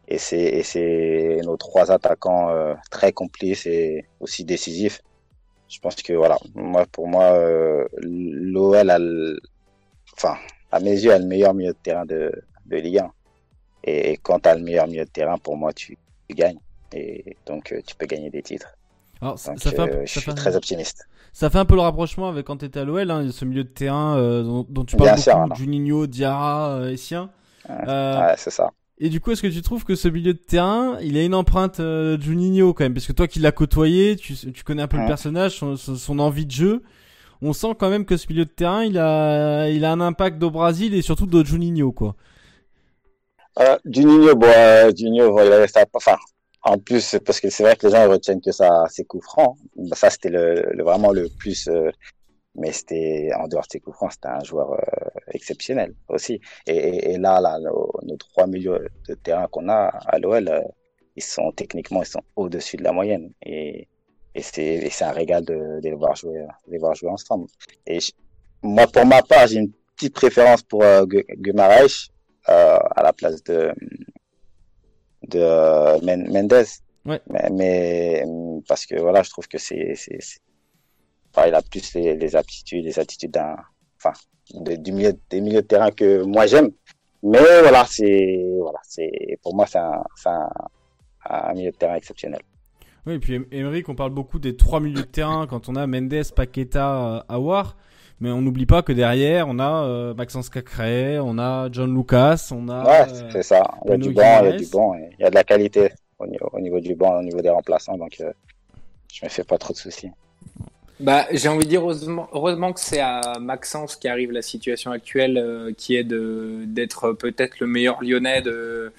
et c'est et c'est nos trois attaquants euh, très complices et aussi décisifs. Je pense que voilà, moi pour moi, euh, l'OL a, enfin à mes yeux, a le meilleur milieu de terrain de, de Ligue 1. Et quand tu as le meilleur milieu de terrain, pour moi, tu, tu gagnes. Et donc, euh, tu peux gagner des titres. Alors, ça, Donc, ça fait un, peu- je ça suis fait un- très optimiste. ça fait un peu le rapprochement avec quand t'étais à l'OL, hein, ce milieu de terrain euh, dont, dont tu parles Bien beaucoup, sûr. Juninho, Diarra, euh, Essien. Euh, Ouais, c'est ça. Et du coup, est-ce que tu trouves que ce milieu de terrain, il a une empreinte Juninho quand même? Parce que toi qui l'as côtoyé, tu, tu connais un peu le personnage, son, envie de jeu. On sent quand même que ce milieu de terrain, il a, il a un impact au Brésil et surtout de Juninho, quoi. Euh, Juninho, bon, euh, Juninho, il a resté à- enfin, en plus, c'est parce que c'est vrai que les gens retiennent que ça, ses coups francs. Bah, ça, c'était le, le- vraiment le plus, euh, mais c'était, en dehors de ses coups francs, c'était un joueur euh, exceptionnel aussi. Et, et, et là, là, nos, nos trois milieux de terrain qu'on a à l'OL, euh, ils sont techniquement, ils sont au-dessus de la moyenne. Et, et c'est, c'est un régal de, de les voir jouer, de les voir jouer ensemble. Et je- moi, pour ma part, j'ai une petite préférence pour euh, Gu- Guimaraes à la place de de euh, Men- Mendes. Ouais. Mais, mais parce que voilà, je trouve que c'est c'est c'est- enfin, il a plus les, les aptitudes, les attitudes d'un enfin de- du milieu des milieux de terrain que moi j'aime. Mais voilà, c'est voilà, c'est pour moi c'est un c'est un, un milieu de terrain exceptionnel. Oui, et puis Em- Emeric, on parle beaucoup des trois milieux de terrain quand on a Mendes, Paqueta, euh, Awar. Mais on n'oublie pas que derrière, on a euh, Maxence Cacré, on a John Lucas, on a. ouais, euh, c'est ça. Il y a du banc, il y a du et il y a de la qualité au niveau, au niveau du banc, au niveau des remplaçants, donc euh, je me fais pas trop de soucis. Bah, j'ai envie de dire heureusement, heureusement que c'est à Maxence qui arrive la situation actuelle, euh, qui est de d'être peut-être le meilleur Lyonnais de,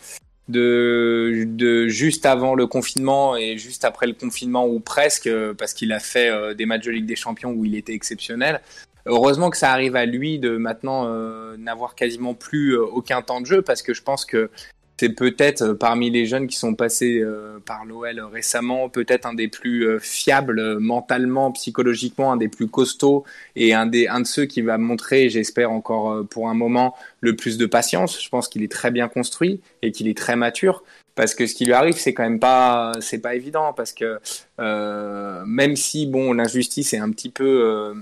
de de juste avant le confinement et juste après le confinement ou presque, parce qu'il a fait euh, des matchs de Ligue des Champions où il était exceptionnel. Heureusement que ça arrive à lui de maintenant euh, n'avoir quasiment plus euh, aucun temps de jeu, parce que je pense que c'est peut-être euh, parmi les jeunes qui sont passés euh, par l'OL récemment, peut-être un des plus euh, fiables mentalement, psychologiquement, un des plus costauds et un, des, un de ceux qui va montrer, j'espère encore pour un moment, le plus de patience. Je pense qu'il est très bien construit et qu'il est très mature. Parce que ce qui lui arrive, c'est quand même pas, c'est pas évident. Parce que euh, même si bon, l'injustice est un petit peu euh,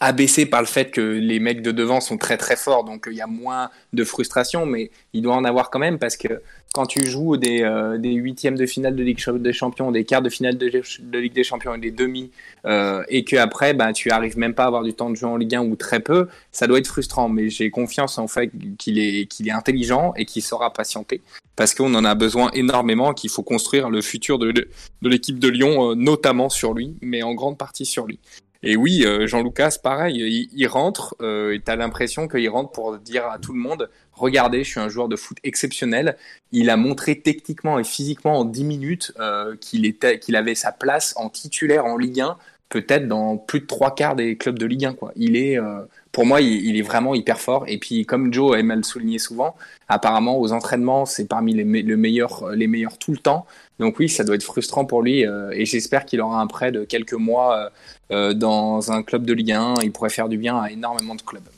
abaissé par le fait que les mecs de devant sont très très forts, donc il y a moins de frustration, mais il doit en avoir quand même parce que quand tu joues des, euh, des huitièmes de finale de Ligue des Champions, des quarts de finale de, Ligue des Champions et des demi, euh, et que après ben, tu arrives même pas à avoir du temps de jeu en Ligue 1 ou très peu, ça doit être frustrant. Mais j'ai confiance en fait qu'il est, qu'il est intelligent et qu'il saura patienter parce qu'on en a besoin énormément, qu'il faut construire le futur de, de l'équipe de Lyon, euh, notamment sur lui, mais en grande partie sur lui. Et oui, euh, Jean-Lucas, pareil, il, rentre, euh, et tu as l'impression qu'il rentre pour dire à tout le monde, regardez, je suis un joueur de foot exceptionnel. Il a montré techniquement et physiquement en 10 minutes euh, qu'il était, qu'il avait sa place en titulaire en Ligue 1 peut-être dans plus de trois quarts des clubs de Ligue 1. Quoi. Il est, euh, pour moi, il, est vraiment hyper fort. Et puis, comme Joe aime le souligner souvent, apparemment aux entraînements, c'est parmi les, le meilleur, les meilleurs tout le temps. Donc oui, ça doit être frustrant pour lui. Euh, et j'espère qu'il aura un prêt de quelques mois euh, dans un club de Ligue 1. Il pourrait faire du bien à énormément de clubs.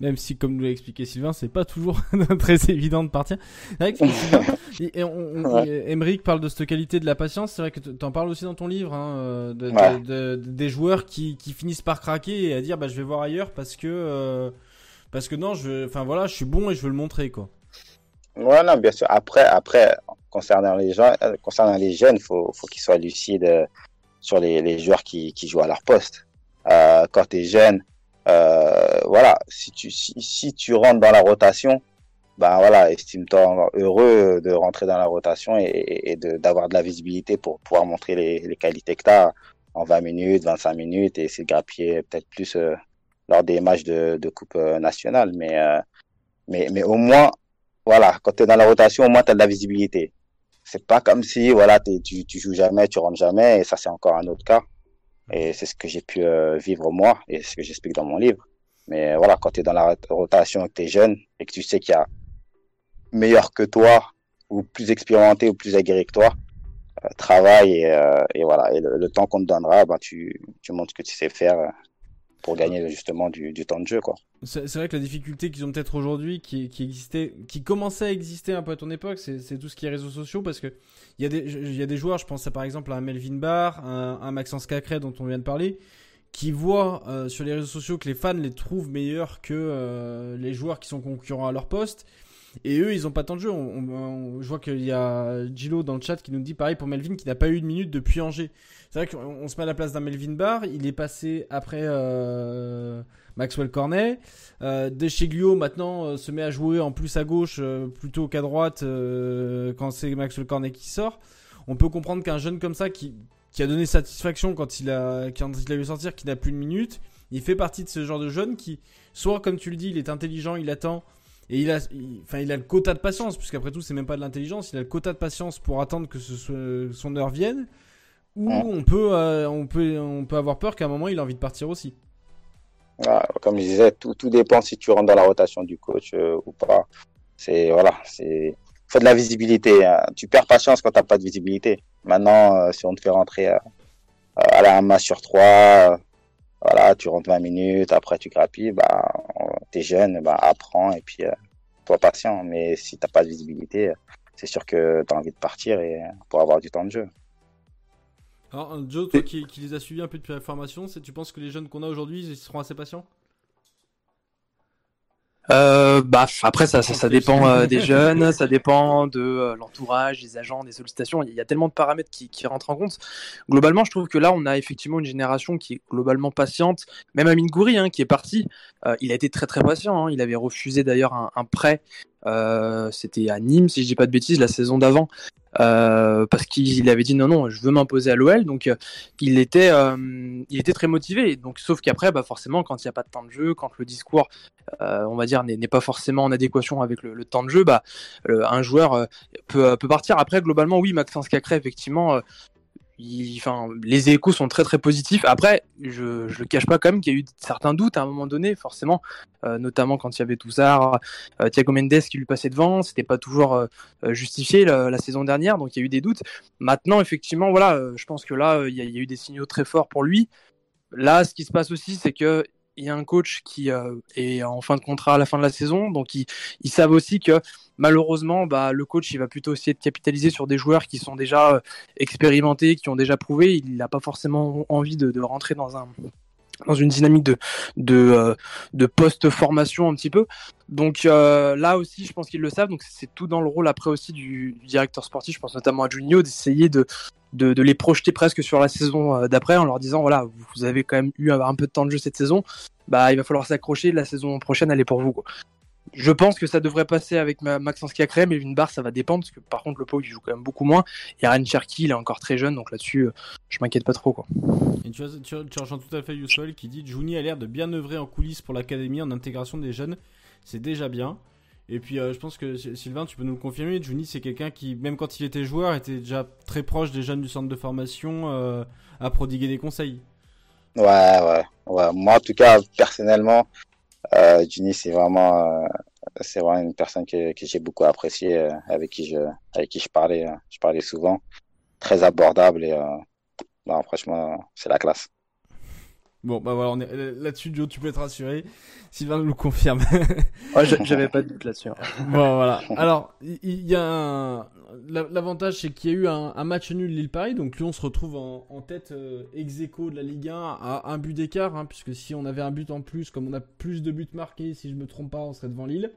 Même si, comme nous l'a expliqué Sylvain, c'est pas toujours très évident de partir. C'est vrai que et on, parle de cette qualité de la patience. C'est vrai que tu en parles aussi dans ton livre, hein, euh, de, des joueurs qui, qui, finissent par craquer et à dire bah je vais voir ailleurs parce que euh, parce que non, je, enfin voilà, je suis bon et je veux le montrer quoi. Ouais, non, bien sûr. Après, après, concernant les gens, euh, concernant les jeunes, faut, faut qu'ils soient lucides sur les, les joueurs qui, qui jouent à leur poste. Euh, quand tu es jeune, euh, voilà, si tu, si, tu rentres dans la rotation, ben voilà, estime-toi heureux de rentrer dans la rotation et, d'avoir de, la visibilité pour pouvoir montrer les, qualités que tu as en 20 minutes, 25 minutes et essayer de grappiller peut-être plus euh, lors des matchs de, Coupe euh, nationale. Mais, mais, mais au moins, voilà, quand tu es dans la rotation, au moins tu as de la visibilité. C'est pas comme si voilà, tu, tu joues jamais, tu rentres jamais, et ça c'est encore un autre cas. Et c'est ce que j'ai pu euh, vivre moi et ce que j'explique dans mon livre. Mais voilà, quand tu es dans la rotation que tu es jeune et que tu sais qu'il y a meilleur que toi ou plus expérimenté ou plus aguerri que toi, euh, travaille et, euh, et, voilà. Et le, temps qu'on te donnera, bah, tu, tu montres ce que tu sais faire pour gagner justement du, temps de jeu. C'est vrai que la difficulté qu'ils ont peut-être aujourd'hui, qui, existait, qui commençait à exister un peu à ton époque, c'est tout ce qui est réseaux sociaux parce que il y a des, joueurs, je pense par exemple à Melvin Barr, un, un Maxence Cacré dont on vient de parler, qui voient euh, sur les réseaux sociaux que les fans les trouvent meilleurs que euh, les joueurs qui sont concurrents à leur poste. Et eux, ils ont pas tant de jeu. On, je vois qu'il y a Gilo dans le chat qui nous dit pareil pour Melvin qui n'a pas eu de minute depuis Angers. C'est vrai qu'on se met à la place d'un Melvin Barr. Il est passé après euh, Maxwell Cornet. Euh, Descheglio maintenant euh, se met à jouer en plus à gauche euh, plutôt qu'à droite quand c'est Maxwell Cornet qui sort. On peut comprendre qu'un jeune comme ça qui, a donné satisfaction quand il a, quand il sortir, qui n'a plus de minute, il fait partie de ce genre de jeune qui, soit comme tu le dis, il est intelligent, il attend et il a, enfin, il a le quota de patience, puisqu'après tout, c'est même pas de l'intelligence. Il a le quota de patience pour attendre que ce son heure vienne. Ou on peut, euh, on peut, on peut avoir peur qu'à un moment, il a envie de partir aussi. Ah, comme je disais, tout, tout dépend si tu rentres dans la rotation du coach euh, ou pas. C'est voilà, c'est faut de la visibilité. Hein. Tu perds patience quand t'as pas de visibilité. Maintenant, euh, si on te fait rentrer à la match sur trois, voilà, tu rentres 20 minutes, après tu grappilles, bah, t'es jeune, bah, apprends et puis toi patient. Mais si t'as pas de visibilité, c'est sûr que tu as envie de partir et pour avoir du temps de jeu. Alors, Joe, toi qui, les a suivis un peu depuis la formation, tu penses que les jeunes qu'on a aujourd'hui, ils seront assez patients? Euh, bah après ça ça, dépend euh, des jeunes, ça dépend de euh, l'entourage, des agents, des sollicitations. Il y a tellement de paramètres qui, rentrent en compte. Globalement, je trouve que là on a effectivement une génération qui est globalement patiente. Même Amine Goury hein, qui est parti, il a été très très patient. Hein. Il avait refusé d'ailleurs un, un prêt. C'était à Nîmes si je dis pas de bêtises la saison d'avant. Euh, parce qu'il avait dit non non je veux m'imposer à l'OL donc euh, il était euh, il était très motivé. Donc sauf qu'après bah forcément quand il n'y a pas de temps de jeu quand le discours on va dire n'est pas forcément en adéquation avec le, temps de jeu bah un joueur peut, peut partir. Après globalement oui Maxence Cacré effectivement les échos sont très très positifs. Après, je je le cache pas quand même qu'il y a eu certains doutes à un moment donné, forcément, euh, notamment quand il y avait Toussaint, euh, Thiago Mendes qui lui passait devant, c'était pas toujours euh, justifié la, saison dernière, donc il y a eu des doutes. Maintenant, effectivement, voilà, je pense que là, il y, a eu des signaux très forts pour lui. Là, ce qui se passe aussi, c'est que il y a un coach qui euh, est en fin de contrat à la fin de la saison, donc ils, savent aussi que malheureusement, bah, le coach il va plutôt essayer de capitaliser sur des joueurs qui sont déjà euh, expérimentés, qui ont déjà prouvé. Il n'a pas forcément envie de, rentrer dans un dans une dynamique euh, de post-formation un petit peu. Donc là aussi, je pense qu'ils le savent. Donc c'est tout dans le rôle après aussi du, directeur sportif. Je pense notamment à Junio d'essayer de de, les projeter presque sur la saison euh, d'après en leur disant voilà vous avez quand même eu un peu de temps de jeu cette saison bah il va falloir s'accrocher la saison prochaine elle est pour vous quoi. Je pense que ça devrait passer avec Maxence Cacré, mais une barre, ça va dépendre, parce que par contre, le Pau, il joue quand même beaucoup moins. Et Aaron Cherky, il est encore très jeune, donc là-dessus, euh, je m'inquiète pas trop. Quoi. Tu, tu, rejoins tout à fait Youssol qui dit Juni a l'air de bien œuvrer en coulisses pour l'académie en intégration des jeunes. C'est déjà bien. Et puis euh, je pense que Sylvain, tu peux nous le confirmer, Juni c'est quelqu'un qui, même quand il était joueur, était déjà très proche des jeunes du centre de formation euh, à prodiguer des conseils. Ouais, ouais. Moi, en tout cas, personnellement, euh, Juni, c'est vraiment, une personne que, j'ai beaucoup appréciée, avec qui je, parlais, je parlais souvent. Très abordable et, franchement, c'est la classe. Bon, bah voilà, on est là-dessus, Joe, tu peux être rassuré. Sylvain nous le confirme. Ouais, j'a- j'avais pas de doute là-dessus. hein. bon, voilà. Alors, il y, a un... la- L'avantage, c'est qu'il y a eu un, un match nul Lille-Paris. Donc, Lyon se retrouve en, en tête euh, ex aequo de la Ligue 1 à un but d'écart. hein, puisque si on avait un but en plus, comme on a plus de buts marqués, si je me trompe pas, on serait devant Lille.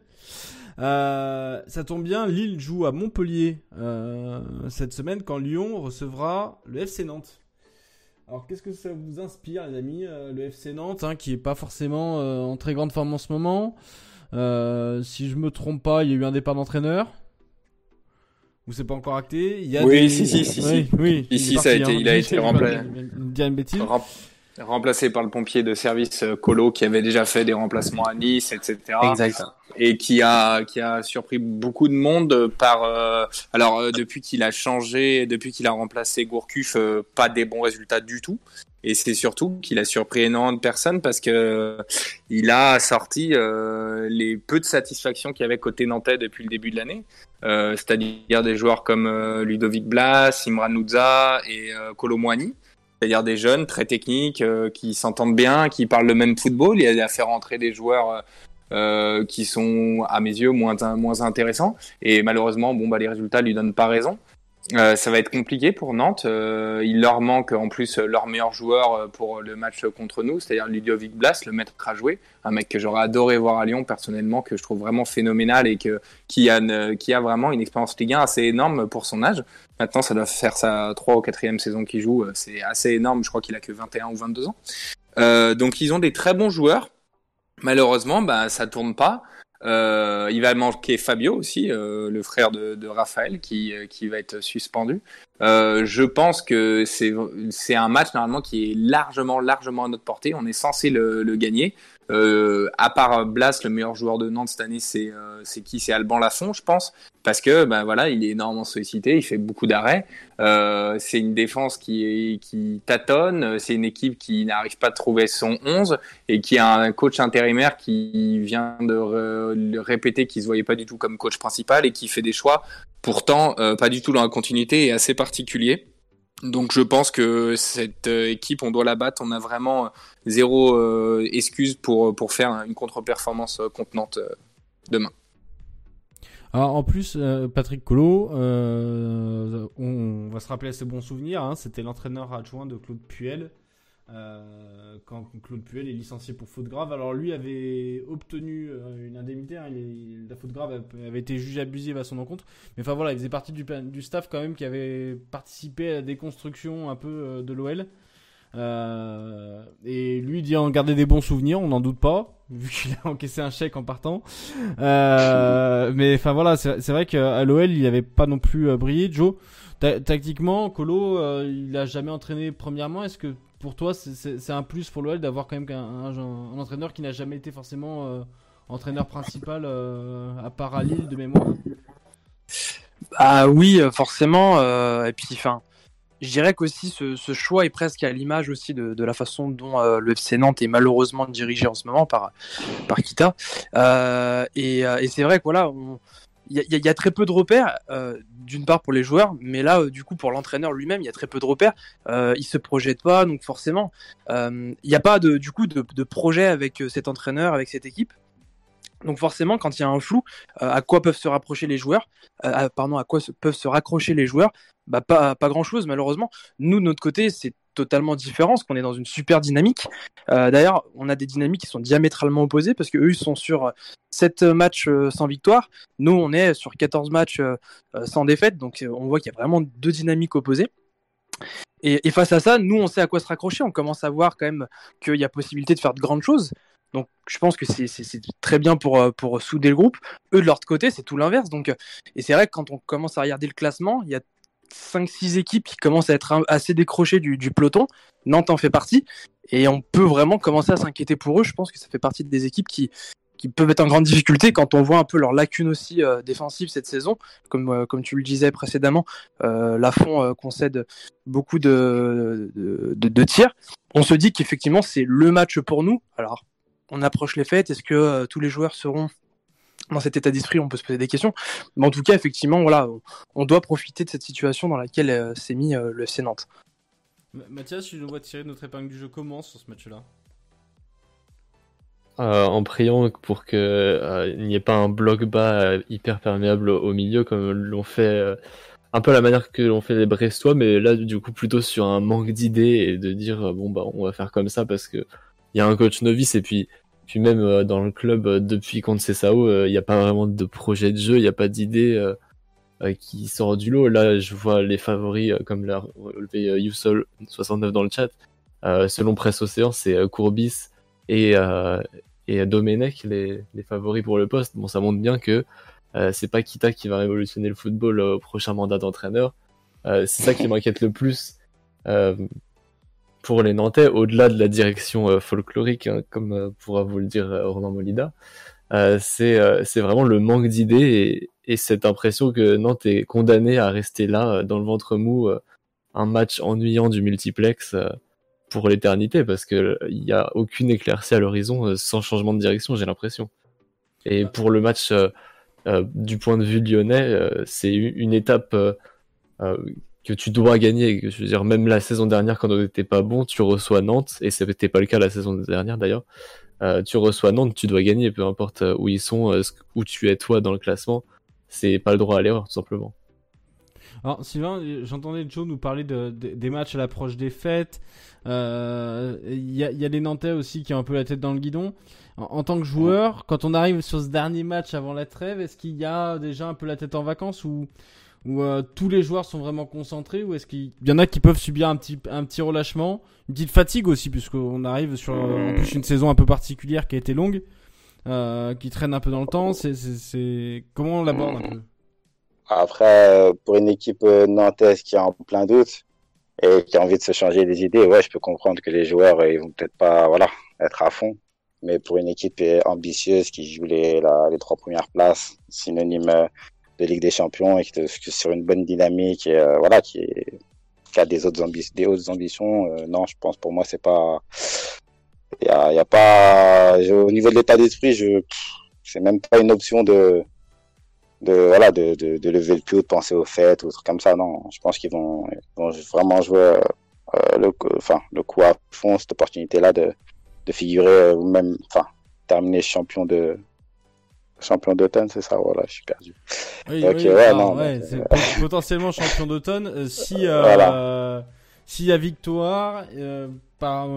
Euh, ça tombe bien, Lille joue à Montpellier euh, cette semaine quand Lyon recevra le FC Nantes. Alors qu'est-ce que ça vous inspire les amis euh, Le FC Nantes hein, qui est pas forcément euh, en très grande forme en ce moment? Euh, si je me trompe pas, il y a eu un départ d'entraîneur? Ou c'est pas encore acté? Il y a Oui, des- si, si, si, oui, si. est ça a parti, été- hein. il a été remplacé. pas dire une bêtise. Rem- remplacé par le pompier de service euh, Colo qui avait déjà fait des remplacements à Nice, etc. Exact. et qui a qui a surpris beaucoup de monde par euh, alors euh, depuis qu'il a changé depuis qu'il a remplacé Gourcuff euh, pas des bons résultats du tout et c'est surtout qu'il a surpris énormément de personnes parce que euh, il a sorti euh, les peu de satisfaction qu'il y avait côté nantais depuis le début de l'année euh, c'est-à-dire des joueurs comme euh, Ludovic Blas, Imran Nouza et euh, Kolo Muani c'est-à-dire des jeunes très techniques euh, qui s'entendent bien, qui parlent le même football. Il a fait rentrer des joueurs euh, euh, qui sont à mes yeux moins moins intéressants et malheureusement bon bah les résultats lui donnent pas raison. Euh, ça va être compliqué pour Nantes. Euh, il leur manque en plus leur meilleur joueur euh, pour le match contre nous, c'est-à-dire Ludovic Blas, le maître à jouer, un mec que j'aurais adoré voir à Lyon personnellement, que je trouve vraiment phénoménal et que qui a qui a vraiment une expérience Ligue 1 assez énorme pour son âge. Maintenant, ça doit faire sa trois ou quatrième saison qu'il joue, euh, c'est assez énorme. Je crois qu'il a que 21 ou 22 ans. Euh, donc ils ont des très bons joueurs. Malheureusement, bah ça tourne pas. Euh, il va manquer Fabio aussi, euh, le frère de, de Raphaël, qui, euh, qui va être suspendu. Euh, je pense que c'est un match normalement qui est largement largement à notre portée. On est censé le, le gagner. Euh, à part Blas, le meilleur joueur de Nantes cette année, c'est euh, qui? C'est Alban Lafont, je pense, parce que ben voilà, il est énormément sollicité, il fait beaucoup d'arrêts. Euh, c'est une défense qui est qui tâtonne. C'est une équipe qui n'arrive pas à trouver son 11 et qui a un coach intérimaire qui vient de répéter qu'il se voyait pas du tout comme coach principal et qui fait des choix pourtant euh, pas du tout dans la continuité et assez particuliers. Donc je pense que cette euh, équipe, on doit la battre. On a vraiment euh, zéro euh, excuse pour pour faire une contre-performance contenante demain. Alors, en plus, Patrick Collot, on va se rappeler ses bons souvenirs. hein, C'était l'entraîneur adjoint de Claude Puel. Euh, quand Claude Puel est licencié pour faute grave. Alors lui avait obtenu euh, une indemnité. hein, il la faute grave avait été jugée abusive à son encontre. Mais enfin voilà, il faisait partie du, du staff quand même qui avait participé à la déconstruction un peu euh, de l'OL. Euh, et lui dit en garder des bons souvenirs, on n'en doute pas, vu qu'il a encaissé un chèque en partant. Euh, mais enfin voilà, c'est vrai qu'à l'OL, il avait pas non plus brillé. Joe, ta- tactiquement, Colo, euh, il a jamais entraîné premièrement. Est-ce que pour toi, c'est- un plus pour l'OL d'avoir quand même un, entraîneur qui n'a jamais été forcément euh, entraîneur principal euh, à part à Lille de mémoire? Ah oui, euh, forcément. et puis, enfin, je dirais qu'aussi ce, ce choix est presque à l'image aussi de, la façon dont le FC Nantes est malheureusement dirigé en ce moment par par Kita. Et c'est vrai que voilà, il y, a- très peu de repères. euh, D'une part pour les joueurs, mais là, euh, du coup, pour l'entraîneur lui-même, il y a très peu de repères. Euh, il se projette pas, donc forcément, il n'y a pas de, du coup de, projet avec cet entraîneur, avec cette équipe. Donc forcément, quand il y a un flou, à quoi peuvent se rapprocher les joueurs pardon, à quoi peuvent se raccrocher les joueurs bah, Pas, pas grand-chose, malheureusement. Nous, de notre côté, c'est totalement différent, parce qu'on est dans une super dynamique. Euh, D'ailleurs, on a des dynamiques qui sont diamétralement opposées, parce qu'eux, ils sont sur 7 matchs euh, sans victoire. Nous, on est sur 14 matchs euh, euh, sans défaite, donc euh, on voit qu'il y a vraiment deux dynamiques opposées. Et, face à ça, nous, on sait à quoi se raccrocher. On commence à voir quand même qu'il y a possibilité de faire de grandes choses. Donc, je pense que c'est- très bien pour, euh, pour souder le groupe. Eux, de leur côté, c'est tout l'inverse. Donc, euh, et c'est vrai que quand on commence à regarder le classement, il y a 5-6 équipes qui commencent à être assez décrochées du, peloton. Nantes en fait partie. Et on peut vraiment commencer à s'inquiéter pour eux. Je pense que ça fait partie des équipes qui, peuvent être en grande difficulté quand on voit un peu leurs lacunes aussi euh, défensives cette saison. Comme, euh, comme tu le disais précédemment, euh, Lafont concède beaucoup de, de, de, tirs. On se dit qu'effectivement, c'est le match pour nous. Alors, on approche les fêtes. Est-ce que tous les joueurs seront dans cet état d'esprit On peut se poser des questions. Mais en tout cas, effectivement, voilà, on, doit profiter de cette situation dans laquelle s'est mis le FC Nantes. Mathias, tu nous vois tirer notre épingle du jeu comment sur ce match-là? Euh, en priant pour que euh, il n'y ait pas un bloc bas euh, hyper perméable au milieu comme l'ont fait un peu à la manière que l'ont fait les Brestois, mais là du coup plutôt sur un manque d'idées et de dire bon bah on va faire comme ça parce que il y a un coach novice et puis puis même dans le club depuis qu'on sait Sao, il n'y a pas vraiment de projet de jeu, il n'y a pas d'idée qui sort du lot. Là je vois les favoris comme l'a relevé Yousol 69 dans le chat. selon Presse Océan, c'est Courbis et, euh, et Domenech les, favoris pour le poste. Bon, ça montre bien que euh, c'est pas Kita qui va révolutionner le football au prochain mandat d'entraîneur. Euh, c'est ça qui m'inquiète le plus euh, pour les Nantais, au-delà de la direction euh, folklorique, hein, comme euh, pourra vous le dire Romain Molida. c'est vraiment le manque d'idées et, et, cette impression que Nantes est condamné à rester là, dans le ventre mou, un match ennuyant du multiplex pour l'éternité parce que il y a aucune éclaircie à l'horizon euh, sans changement de direction, j'ai l'impression. Et pour le match euh, euh, du point de vue lyonnais, c'est une étape que tu dois gagner. Je veux dire, même la saison dernière, quand on n'était pas bon, tu reçois Nantes, et ce n'était pas le cas la saison dernière d'ailleurs. tu reçois Nantes, tu dois gagner, peu importe où ils sont, où tu es toi dans le classement. C'est pas le droit à l'erreur, tout simplement. Alors Sylvain, j'entendais Joe nous parler de, des matchs à l'approche des fêtes. Il euh, y, a, y, a, les Nantais aussi qui ont un peu la tête dans le guidon. En, tant que joueur, quand on arrive sur ce dernier match avant la trêve, est-ce qu'il y a déjà un peu la tête en vacances ou, ou euh, tous les joueurs sont vraiment concentrés ou est-ce qu'il y en a qui peuvent subir un petit, un petit relâchement, une petite fatigue aussi puisqu'on arrive sur en plus une saison un peu particulière qui a été longue, euh, qui traîne un peu dans le temps. C'est comment on l'aborde un peu? Après, pour une équipe nantaise qui est en plein doute et qui a envie de se changer des idées, ouais, je peux comprendre que les joueurs, ils vont peut-être pas, voilà, être à fond. Mais pour une équipe ambitieuse qui joue les, les trois premières places, synonyme de Ligue des Champions et qui est sur une bonne dynamique et euh, voilà, qui, a des autres, autres ambitions, euh, non, je pense pour moi c'est pas, il y a, pas, au niveau de l'état d'esprit, je, c'est même pas une option de voilà de, lever le pied, de penser aux fêtes ou trucs comme ça. Non, je pense qu'ils vont, vraiment jouer euh, le, enfin, le coup à fond, cette opportunité-là de, de figurer euh, ou même enfin, terminer champion de champion d'automne, c'est ça, voilà, je suis perdu. Oui, oui, ouais, non, ouais, potentiellement champion d'automne euh, si euh, s'il y a victoire euh, par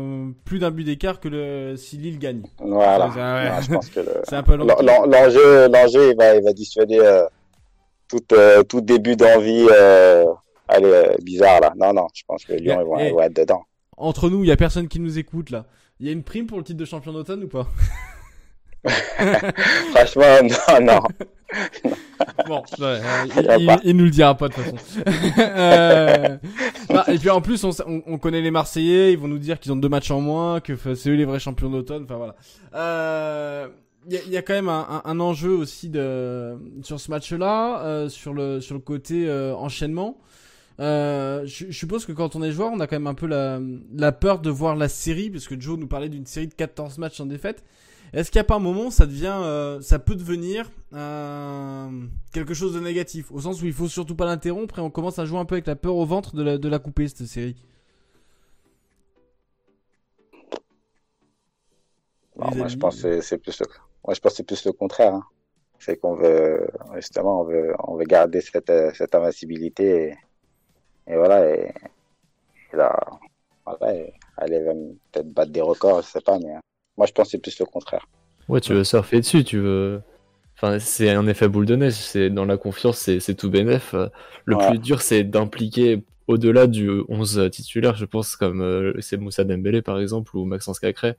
plus d'un but d'écart que le, si Lille gagne. Voilà. Ouais. je pense que l'enjeu, l'enjeu, il va, il va dissuader tout, tout début d'envie. allez, bizarre là. Non, non, je pense que Lyon ils vont, ils vont être dedans. Entre nous, il y a personne qui nous écoute là. Il y a une prime pour le titre de champion d'automne ou pas? Franchement, non, non. bon, ouais, il, il, nous le dira pas de toute façon. euh, bah, et puis en plus, on, on, connaît les Marseillais, ils vont nous dire qu'ils ont deux matchs en moins, que c'est eux les vrais champions d'automne. Enfin voilà. Euh, il y, a, y, a, quand même un, un, enjeu aussi de sur ce match-là, euh, sur le sur le côté euh, enchaînement. Euh, je, je, suppose que quand on est joueur, on a quand même un peu la, la peur de voir la série, parce que Joe nous parlait d'une série de 14 matchs en défaite. Est-ce a pas un moment ça devient, euh, ça peut devenir euh, quelque chose de négatif, au sens où il faut surtout pas l'interrompre et on commence à jouer un peu avec la peur au ventre de la, de la couper cette série. moi, je pense que c'est plus, le... moi, je pense c'est plus le contraire. Hein. C'est qu'on veut, justement, on veut, on veut garder cette, cette invincibilité et, et voilà. Et, et là, voilà, et aller peut-être battre des records, je sais pas, mais moi, je pense que c'est plus le contraire. Ouais, tu veux surfer dessus, tu veux. Enfin, c'est un effet boule de neige. C'est dans la confiance, c'est tout bénef. Le plus dur, c'est d'impliquer au-delà du 11 titulaire, je pense, comme euh, c'est Moussa Dembélé par exemple ou Maxence Cacré.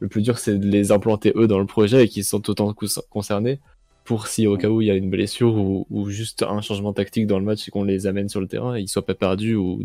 Le plus dur, c'est de les implanter eux dans le projet et qu'ils sont autant concernés pour si au cas où il y a une blessure ou, ou juste un changement tactique dans le match et qu'on les amène sur le terrain et ils soient pas perdus ou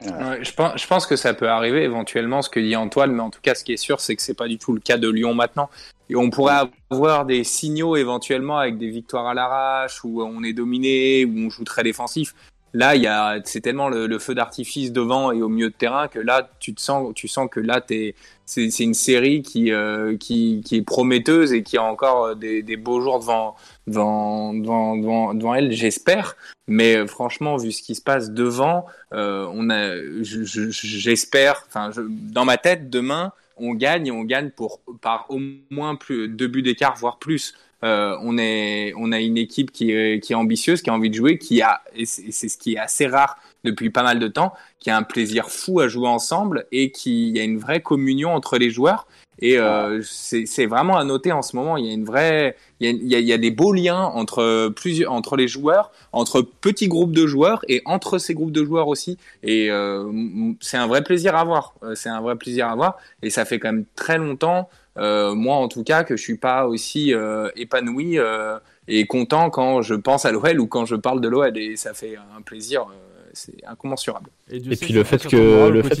je, pense, que ça peut arriver éventuellement, ce que dit Antoine, mais en tout cas, ce qui est sûr, c'est que c'est pas du tout le cas de Lyon maintenant. Et on pourrait avoir des signaux éventuellement avec des victoires à l'arrache, où on est dominé, où on joue très défensif. Là, il y a, c'est tellement le, feu d'artifice devant et au milieu de terrain que là, tu te sens, tu sens que là, t'es, c'est, une série qui, euh, qui, qui est prometteuse et qui a encore des, des beaux jours devant, devant, elle, j'espère. Mais franchement, vu ce qui se passe devant, euh, on a, j'espère, enfin, dans ma tête, demain, on gagne et on gagne pour par au moins plus deux buts d'écart, voire plus. Euh, on est, on a une équipe qui est, qui est ambitieuse, qui a envie de jouer, qui a, et c'est ce qui est assez rare depuis pas mal de temps, qui a un plaisir fou à jouer ensemble et qui y a une vraie communion entre les joueurs. Et euh, c'est vraiment à noter en ce moment. Il y a une vraie, il y a, des beaux liens entre plusieurs, entre les joueurs, entre petits groupes de joueurs et entre ces groupes de joueurs aussi. Et euh, c'est un vrai plaisir à voir. Euh, c'est un vrai plaisir à voir. Et ça fait quand même très longtemps, euh, moi en tout cas, que je suis pas aussi euh, épanoui et content quand je pense à l'OL ou quand je parle de l'OL. Et ça fait un plaisir, c'est incommensurable. Et, puis le fait que le fait...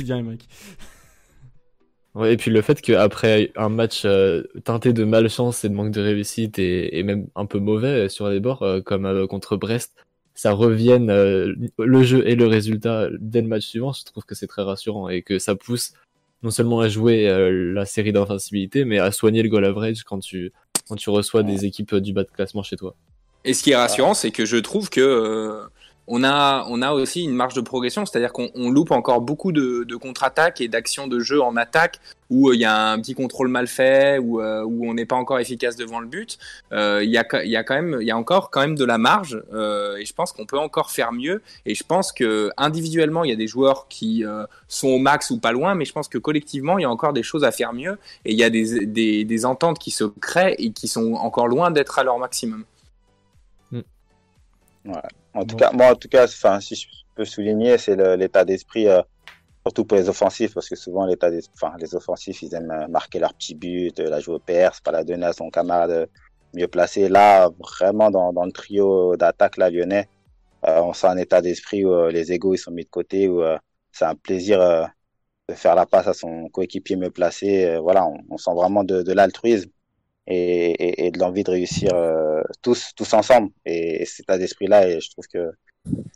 Ouais, et puis le fait qu'après un match euh, teinté de malchance et de manque de réussite et, et même un peu mauvais sur les bords, euh, comme euh, contre Brest, ça revienne le jeu et le résultat dès le match suivant, je trouve que c'est très rassurant et que ça pousse non seulement à jouer la série d'invincibilité, mais à soigner le goal average quand tu, quand tu reçois des équipes du bas de classement chez toi. Et ce qui est rassurant, c'est que je trouve que on a, on a aussi une marge de progression, c'est-à-dire qu'on loupe encore beaucoup de, de contre-attaques et d'actions de jeu en attaque où euh, il y a un petit contrôle mal fait, où, euh, où on n'est pas encore efficace devant le but. Euh, il y, a, y a quand même, il y a encore quand même de la marge et je pense qu'on peut encore faire mieux. Et je pense que individuellement, il y a des joueurs qui sont au max ou pas loin, mais je pense que collectivement, il y a encore des choses à faire mieux et il y a des, des, des ententes qui se créent et qui sont encore loin d'être à leur maximum. Ouais. En tout cas, moi, en tout cas, enfin, si je peux souligner, c'est l'état d'esprit, euh, surtout pour les offensifs, parce que souvent, l'état enfin, les offensifs, ils aiment euh, marquer leur petit but, la jouer au perse, pas la donner à son camarade mieux placé. Là, vraiment, dans, dans le trio d'attaque, là, lyonnais, euh, on sent un état d'esprit où les égaux, ils sont mis de côté, où c'est un plaisir de faire la passe à son coéquipier mieux placé. voilà, on, on, sent vraiment de, de l'altruisme et, et, de l'envie de réussir euh, tous, tous ensemble. Et, cet état d'esprit-là, et je trouve que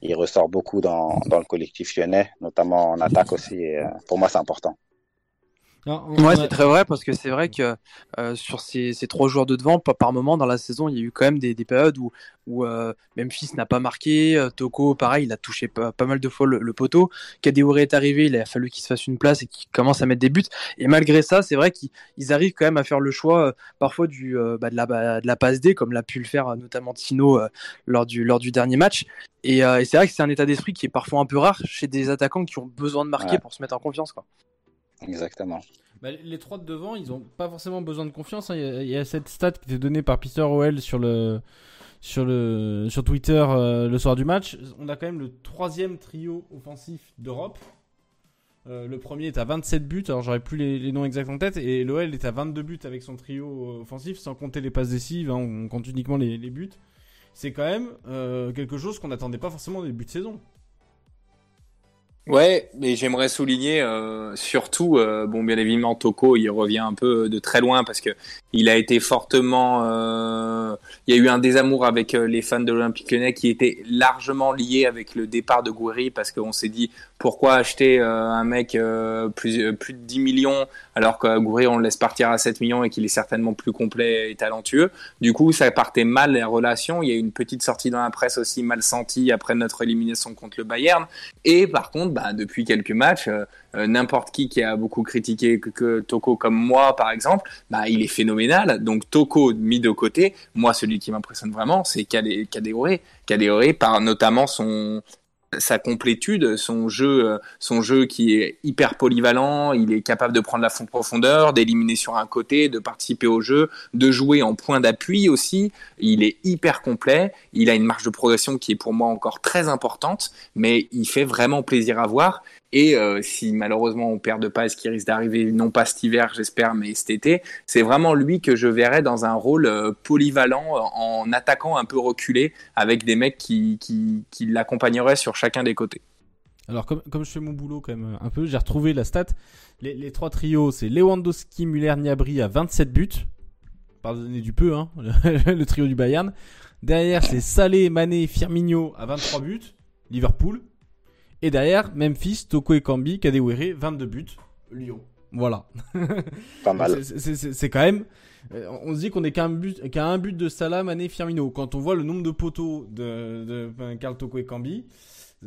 il ressort beaucoup dans, dans le collectif lyonnais, notamment en attaque aussi. Et, euh, pour moi, c'est important. Ouais, c'est très vrai parce que c'est vrai que euh, sur ces, ces, trois joueurs de devant, par, par moment dans la saison, il y a eu quand même des, des périodes où, où euh, Memphis n'a pas marqué, euh, Toko, pareil, il a touché pas, pas mal de fois le, le poteau. Kadeore est arrivé, il a fallu qu'il se fasse une place et qu'il commence à mettre des buts. Et malgré ça, c'est vrai qu'ils arrivent quand même à faire le choix euh, parfois du, euh, bah, de, la, bah, de la passe D, comme l'a pu le faire notamment Tino lors, du, lors du dernier match. Et, et c'est vrai que c'est un état d'esprit qui est parfois un peu rare chez des attaquants qui ont besoin de marquer pour se mettre en confiance. Quoi. Exactement. Bah, les trois de devant, ils ont pas forcément besoin de confiance. Hein. Il, y a, cette stat qui était donnée par Peter OL sur le sur le sur Twitter euh, le soir du match. On a quand même le troisième trio offensif d'Europe. Euh, le premier est à 27 buts, alors j'aurais plus les, noms exacts en tête, et l'OL est à 22 buts avec son trio offensif, sans compter les passes décisives, hein, on compte uniquement les, buts. C'est quand même euh, quelque chose qu'on n'attendait pas forcément au début de saison. Ouais, mais j'aimerais souligner euh, surtout, euh, bon, bien évidemment, Toko, il revient un peu de très loin parce que il a été fortement, euh, il y a eu un désamour avec euh, les fans de l'Olympique Lyonnais qui était largement lié avec le départ de Gouiri parce qu'on s'est dit pourquoi acheter euh, un mec plus plus de 10 millions alors que Gouiri on le laisse partir à 7 millions et qu'il est certainement plus complet et talentueux? Du coup, ça partait mal les relations. Il y a eu une petite sortie dans la presse aussi mal sentie après notre élimination contre le Bayern. Et par contre, bah, depuis quelques matchs, euh, euh, n'importe qui qui a beaucoup critiqué que, Toko comme moi, par exemple, bah, il est phénoménal. Donc Toko mis de côté, moi celui qui m'impressionne vraiment, c'est Kadewere. Kadewere par notamment son sa complétude, son jeu, euh, son jeu qui est hyper polyvalent, il est capable de prendre la profondeur, d'éliminer sur un côté, de participer au jeu, de jouer en point d'appui aussi. Il est hyper complet, il a une marge de progression qui est pour moi encore très importante, mais il fait vraiment plaisir à voir. Et euh, si malheureusement on perd de pas, ce qui risque d'arriver non pas cet hiver, j'espère, mais cet été, c'est vraiment lui que je verrais dans un rôle euh, polyvalent euh, en attaquant un peu reculé avec des mecs qui, qui, l'accompagneraient sur chacun des côtés. Alors, comme, comme je fais mon boulot quand même un peu, j'ai retrouvé la stat. Les, trois trios, c'est Lewandowski, Muller, Niabri à 27 buts. Pardonnez du peu, hein, le, le trio du Bayern. Derrière, c'est Salé, Mané, Firmino à 23 buts. Liverpool. Et derrière, Memphis, Toko et Kambi, Kadewere, 22 buts. Lyon. Voilà. Pas mal. C'est- c'est- C'est c'est quand même. euh, On se dit qu'on est qu'à un but, qu'à un but de Salah, Mané, Firmino. Quand on voit le nombre de poteaux de, de enfin, Karl Toko et Kambi,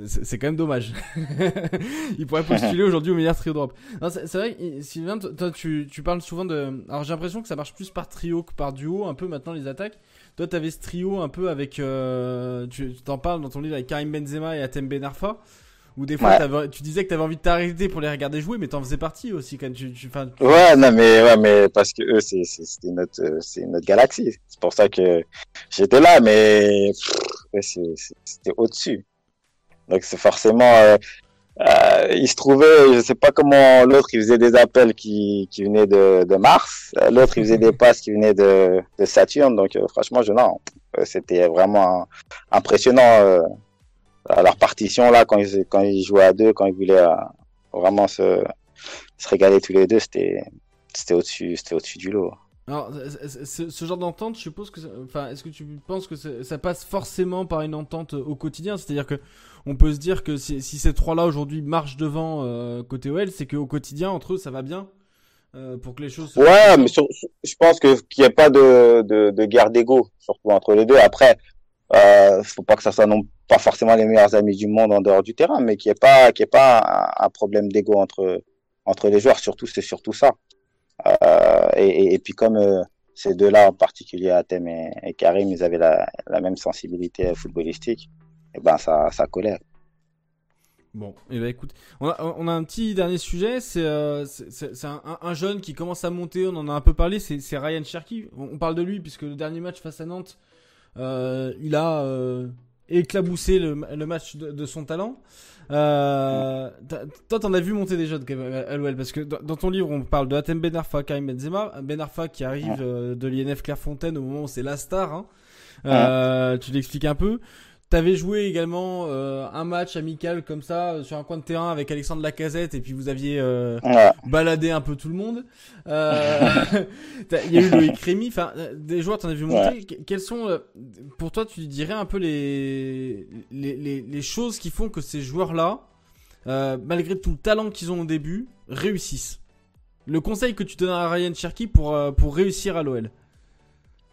c'est quand même dommage. Il pourrait postuler aujourd'hui au meilleur trio. Non, C'est vrai, que, Sylvain, toi, tu, tu parles souvent de. Alors j'ai l'impression que ça marche plus par trio que par duo, un peu maintenant les attaques. Toi, t'avais ce trio un peu avec. euh, tu tu t'en parles dans ton livre avec Karim Benzema et Atem Ben Où des fois, Ouais. tu disais que t'avais envie de t'arrêter pour les regarder jouer, mais t'en faisais partie aussi quand tu. tu, enfin, tu- Ouais, non, mais, ouais, mais parce que eux, c'est, c'est, notre, euh, c'est notre galaxie. C'est pour ça que j'étais là, mais c'était au-dessus. Donc, c'est forcément, euh, euh, il se trouvait, je sais pas comment l'autre, il faisait des appels qui, qui venaient de, de Mars. Euh, L'autre, il faisait des passes qui venaient de, de Saturne. Donc, euh, franchement, je, non, euh, c'était vraiment impressionnant, euh, à leur partition, là, quand ils, quand ils jouaient à deux, quand ils voulaient euh, vraiment se, se régaler tous les deux, c'était, c'était au-dessus, c'était au-dessus du lot. Alors, ce, ce genre d'entente, je suppose que. Enfin, est-ce que tu penses que ça passe forcément par une entente au quotidien? C'est-à-dire que on peut se dire que si, si ces trois-là aujourd'hui marchent devant euh, côté OL, c'est qu'au quotidien, entre eux, ça va bien euh, pour que les choses. se Ouais, mais sur- je pense que qu'il n'y ait pas de, de, de guerre d'ego, surtout entre les deux. Après, euh, faut pas que ça soit non pas forcément les meilleurs amis du monde en dehors du terrain, mais qu'il n'y ait pas y pas un, problème d'ego entre entre les joueurs. Surtout, c'est surtout ça. Euh, et, puis comme euh, ces deux-là, en particulier Atem et, Karim, ils avaient la, même sensibilité footballistique, et ben ça ça collait. Bon, et bah écoute, on a, un petit dernier sujet, c'est euh, un, un- un jeune qui commence à monter, on en a un peu parlé, c'est Ryan Cherky. On, parle de lui puisque le dernier match face à Nantes, il a euh, éclaboussé le, le match de, de son talent. Euh, toi, t'en as vu monter des jeunes l'OL parce que dans, ton livre, on parle de Atem Ben Arfa, Karim Benzema, Ben Arfa qui arrive euh, de l'INF Clairefontaine au moment où c'est la star. Hein. Euh, Tu l'expliques un peu. T'avais joué également euh, un match amical comme ça euh, sur un coin de terrain avec Alexandre Lacazette et puis vous aviez euh, Ouais. baladé un peu tout le monde. Euh, Il y a eu Loïc Rémy, enfin des joueurs t'en as vu monter. Que- Quels sont pour toi tu dirais un peu les les, les, les choses qui font que ces joueurs-là, euh, malgré tout le talent qu'ils ont au début, réussissent? Le conseil que tu donnes à Ryan Cherky pour pour réussir à l'OL.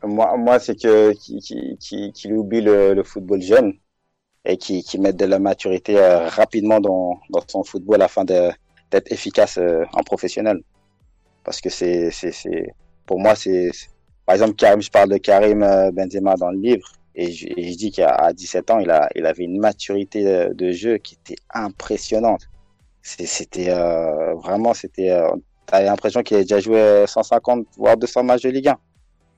Moi, moi c'est que qui qui qui oublie le, le football jeune et qui qui mette de la maturité euh, rapidement dans dans son football afin d'être efficace euh, en professionnel. Parce que c'est pour moi c'est par exemple Karim, je parle de Karim euh, Benzema dans le livre et je, et je dis qu'à à 17 ans il a il avait une maturité de, de jeu qui était impressionnante. C'était euh, vraiment c'était euh, t'avais l'impression qu'il avait déjà joué 150 voire 200 matchs de Ligue 1.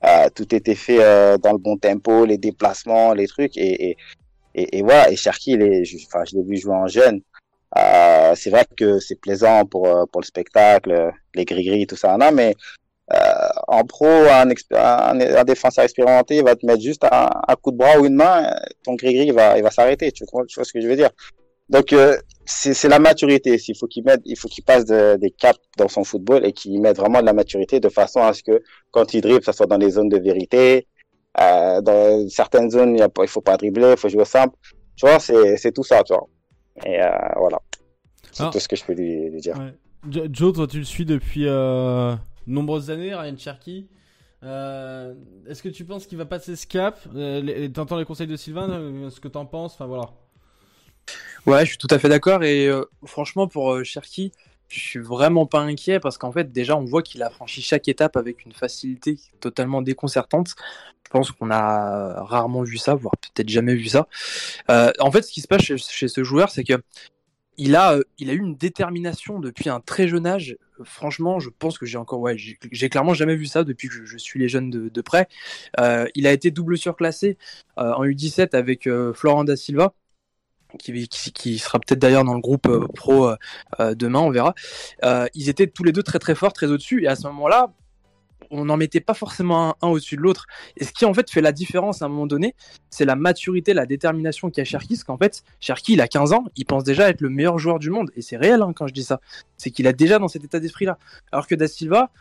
Euh, tout était fait euh, dans le bon tempo, les déplacements, les trucs. Et, et, et, et voilà, et Cherki, il est, je, enfin, je l'ai vu jouer en jeune. Euh, c'est vrai que c'est plaisant pour, euh, pour le spectacle, les gris-gris, tout ça. Non, mais euh, en pro, un, un, un défenseur expérimenté va te mettre juste un, un coup de bras ou une main, ton gris-gris va, il va s'arrêter. Tu, tu vois ce que je veux dire? Donc, euh, c'est la maturité. Il faut qu'il mette, il faut qu'il passe de- des caps dans son football et qu'il mette vraiment de la maturité de façon à ce que quand il dribble, ça soit dans les zones de vérité. Euh, dans certaines zones, il il faut pas dribbler, il faut jouer simple. Tu vois, c'est tout ça, tu vois. Et euh, voilà. C'est Ah. tout ce que je peux lui, lui dire. Ouais. Jo- Joe, toi tu le suis depuis euh, nombreuses années, Ryan Cherky. Est-ce que tu penses qu'il va passer ce cap? T'entends les conseils de Sylvain Ce que t'en penses? Enfin voilà. Ouais, je suis tout à fait d'accord. Et euh, franchement, pour euh, Cherki, je suis vraiment pas inquiet parce qu'en fait, déjà, on voit qu'il a franchi chaque étape avec une facilité totalement déconcertante. Je pense qu'on a rarement vu ça, voire peut-être jamais vu ça. Euh, en fait, ce qui se passe chez, ce joueur, c'est que il a, il a eu une détermination depuis un très jeune âge. Franchement, je pense que j'ai encore, ouais, j'ai clairement jamais vu ça depuis que je, suis les jeunes de, près. Il a été double surclassé en U17 avec Florent da Silva qui, sera peut-être d'ailleurs dans le groupe euh, pro euh, euh, demain, on verra. Ils étaient tous les deux très très forts, très au-dessus, et à ce moment-là, on n'en mettait pas forcément un, au-dessus de l'autre. Et ce qui en fait fait la différence à un moment donné, c'est la maturité, la détermination qu'a Cherki. Parce qu'en fait, Cherki, il a 15 ans, il pense déjà être le meilleur joueur du monde. Et c'est réel hein, quand je dis ça. C'est qu'il a déjà dans cet état d'esprit-là. Alors que Da Silva,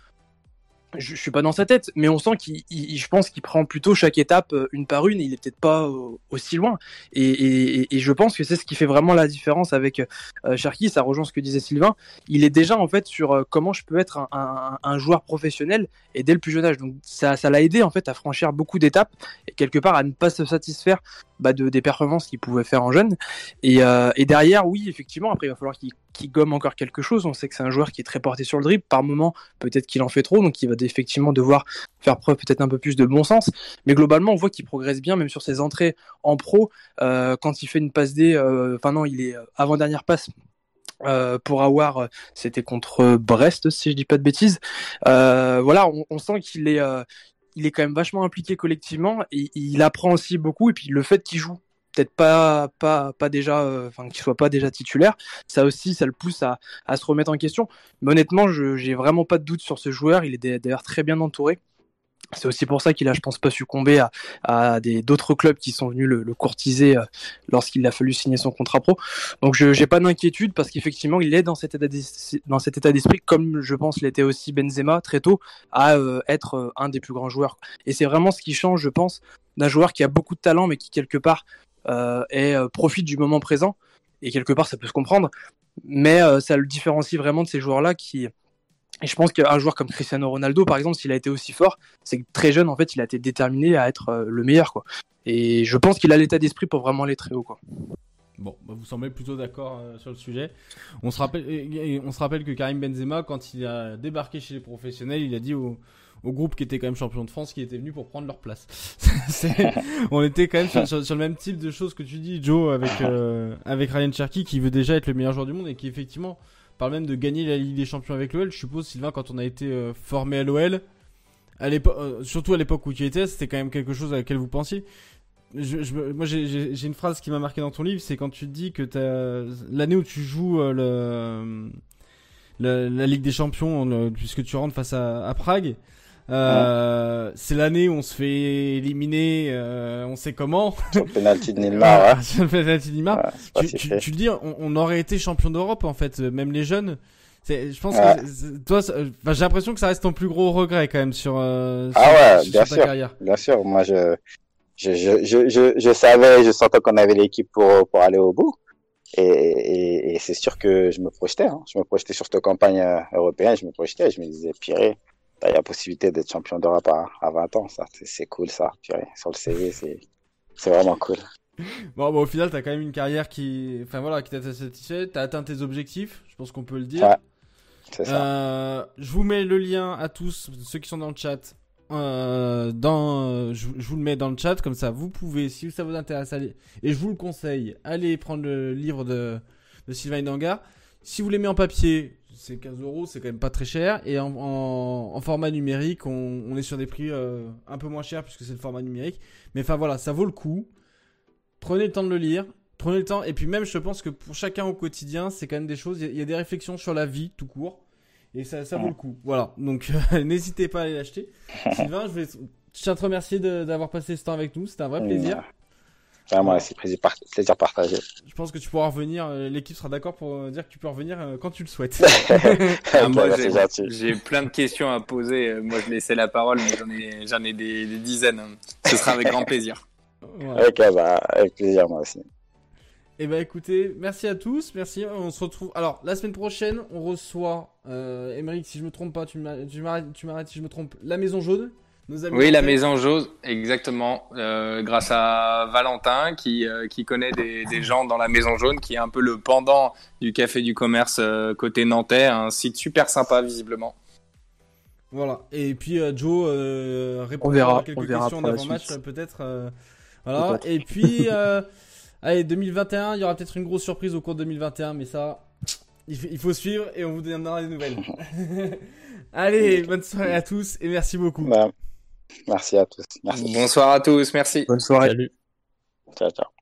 je, suis pas dans sa tête, mais on sent qu'il, je pense qu'il prend plutôt chaque étape euh, une par une. Et il est peut-être pas euh, aussi loin. Et, je pense que c'est ce qui fait vraiment la différence avec euh, Cherki. Ça rejoint ce que disait Sylvain. Il est déjà en fait sur euh, comment je peux être un, joueur professionnel et dès le plus jeune âge. Donc ça, ça l'a aidé en fait à franchir beaucoup d'étapes et quelque part à ne pas se satisfaire bah, de des performances qu'il pouvait faire en jeune. Et, euh, derrière, oui, effectivement, après il va falloir qu'il qui gomme encore quelque chose. On sait que c'est un joueur qui est très porté sur le dribble. Par moment, peut-être qu'il en fait trop, donc il va effectivement devoir faire preuve peut-être un peu plus de bon sens. Mais globalement, on voit qu'il progresse bien, même sur ses entrées en pro. Euh, quand il fait une passe D, euh, enfin non, il est avant dernière passe. Pour avoir, c'était contre Brest, si je dis pas de bêtises. voilà, on sent qu'il est, il est quand même vachement impliqué collectivement il apprend aussi beaucoup. Et puis le fait qu'il joue peut-être pas pas pas déjà enfin euh, qu'il soit pas déjà titulaire ça aussi ça le pousse à, se remettre en question. Mais honnêtement j'ai vraiment pas de doute sur ce joueur. Il est d'ailleurs très bien entouré c'est aussi pour ça qu'il a, je pense, pas succombé à, à des d'autres clubs qui sont venus le, courtiser euh, lorsqu'il a fallu signer son contrat pro. Donc, je j'ai pas d'inquiétude parce qu'effectivement, il est dans cet état d'esprit, comme je pense l'était aussi Benzema très tôt, à euh, être euh, un des plus grands joueurs. Et c'est vraiment ce qui change, je pense, d'un joueur qui a beaucoup de talent mais qui quelque part euh, profite du moment présent. Et quelque part, ça peut se comprendre, mais ça le différencie vraiment de ces joueurs-là qui, et je pense qu'un joueur comme Cristiano Ronaldo, par exemple, s'il a été aussi fort, c'est que très jeune, en fait, il a été déterminé à être euh, le meilleur, quoi. Et je pense qu'il a l'état d'esprit pour vraiment aller très haut, quoi. Bon, bah vous semblez plutôt d'accord euh, sur le sujet. On se rappelle, on se rappelle que Karim Benzema, quand il a débarqué chez les professionnels, il a dit au, groupe qui était quand même champion de France, qui était venu pour prendre leur place. on était quand même sur, le même type de choses que tu dis, Joe, avec euh, avec Ryan Cherky, qui veut déjà être le meilleur joueur du monde et qui effectivement parle même de gagner la Ligue des Champions avec l'OL. Je suppose, Sylvain, quand on a été euh, formé à l'OL, à euh, surtout à l'époque où tu étais, c'était quand même quelque chose à laquelle vous pensiez. Moi, j'ai une phrase qui m'a marqué dans ton livre, c'est quand tu dis que l'année où tu joues euh, la, Ligue des Champions, puisque tu rentres face à Prague, euh, ouais. C'est l'année où on se fait éliminer, euh, on sait comment. Sur le penalty de Neymar. ouais. Sur le penalty de Neymar. Ouais, tu, tu, tu, le dis, on, on, aurait été champion d'Europe en fait, même les jeunes. Je pense que toi, j'ai l'impression que ça reste ton plus gros regret quand même sur, euh, sur ah ouais, sur bien ta sûr, carrière. Bien sûr, moi je je, je, je, je, je savais, je sentais qu'on avait l'équipe pour, pour aller au bout. Et, et, et c'est sûr que je me projetais. Hein. Je me projetais sur cette campagne euh, européenne. Je me projetais. Je me disais, pire, il y a possibilité d'être champion d'Europe à, à 20 ans. Ça, c'est cool, ça. Purée. Sur le CV, c'est vraiment cool. Bon, bon, au final, t'as quand même une carrière qui, enfin voilà, qui t'a satisfait. T'as atteint tes objectifs. Je pense qu'on peut le dire. Ouais, c'est ça. Euh, je vous mets le lien à tous ceux qui sont dans le chat. Euh, dans, je, je, vous le mets dans le chat comme ça. Vous pouvez, si ça vous intéresse, aller et je vous le conseille, allez prendre le livre de, de Sylvain Dangar. Si vous l'aimez en papier, c'est 15 euros, c'est quand même pas très cher. Et en, en, en format numérique, on, on, est sur des prix euh, un peu moins chers puisque c'est le format numérique. Mais enfin voilà, ça vaut le coup. Prenez le temps de le lire. Prenez le temps. Et puis même, je pense que pour chacun au quotidien, c'est quand même des choses. Il y, y, a des réflexions sur la vie tout court. Et ça, ça vaut le coup. Voilà. Donc, n'hésitez pas à aller l'acheter. Sylvain, je, vais, je tiens à te remercier d'avoir passé ce temps avec nous. C'était un vrai plaisir. Moi, c'est plaisir, par... plaisir partagé. Je pense que tu pourras revenir. L'équipe sera d'accord pour dire que tu peux revenir quand tu le souhaites. ah, moi, j'ai plein de questions à poser. Moi, je laissais la parole, mais j'en ai, j'en ai des, des, dizaines. Ce sera avec grand plaisir. Voilà. Ok, bah, avec plaisir, moi aussi. Eh ben écoutez, merci à tous, merci. On se retrouve. Alors la semaine prochaine, on reçoit euh, Émeric, si je me trompe pas, tu m'arrêtes si je me trompe. La Maison Jaune. Nos amis oui, la Maison Jaune, exactement. Euh, grâce à Valentin qui euh, qui connaît des, des, gens dans la Maison Jaune, qui est un peu le pendant du Café du Commerce euh, côté nantais, un site super sympa visiblement. Voilà. Et puis Joe répondra à quelques questions d'avant match peut-être. voilà. Peut Et puis. Allez, 2021, il y aura peut-être une grosse surprise au cours de 2021, mais ça, il faut suivre et on vous donnera des nouvelles. Allez, bonne soirée à tous et merci beaucoup. Bah, merci à tous. Merci. Bonsoir à tous, merci. Bonne soirée. Salut. Ciao, ciao.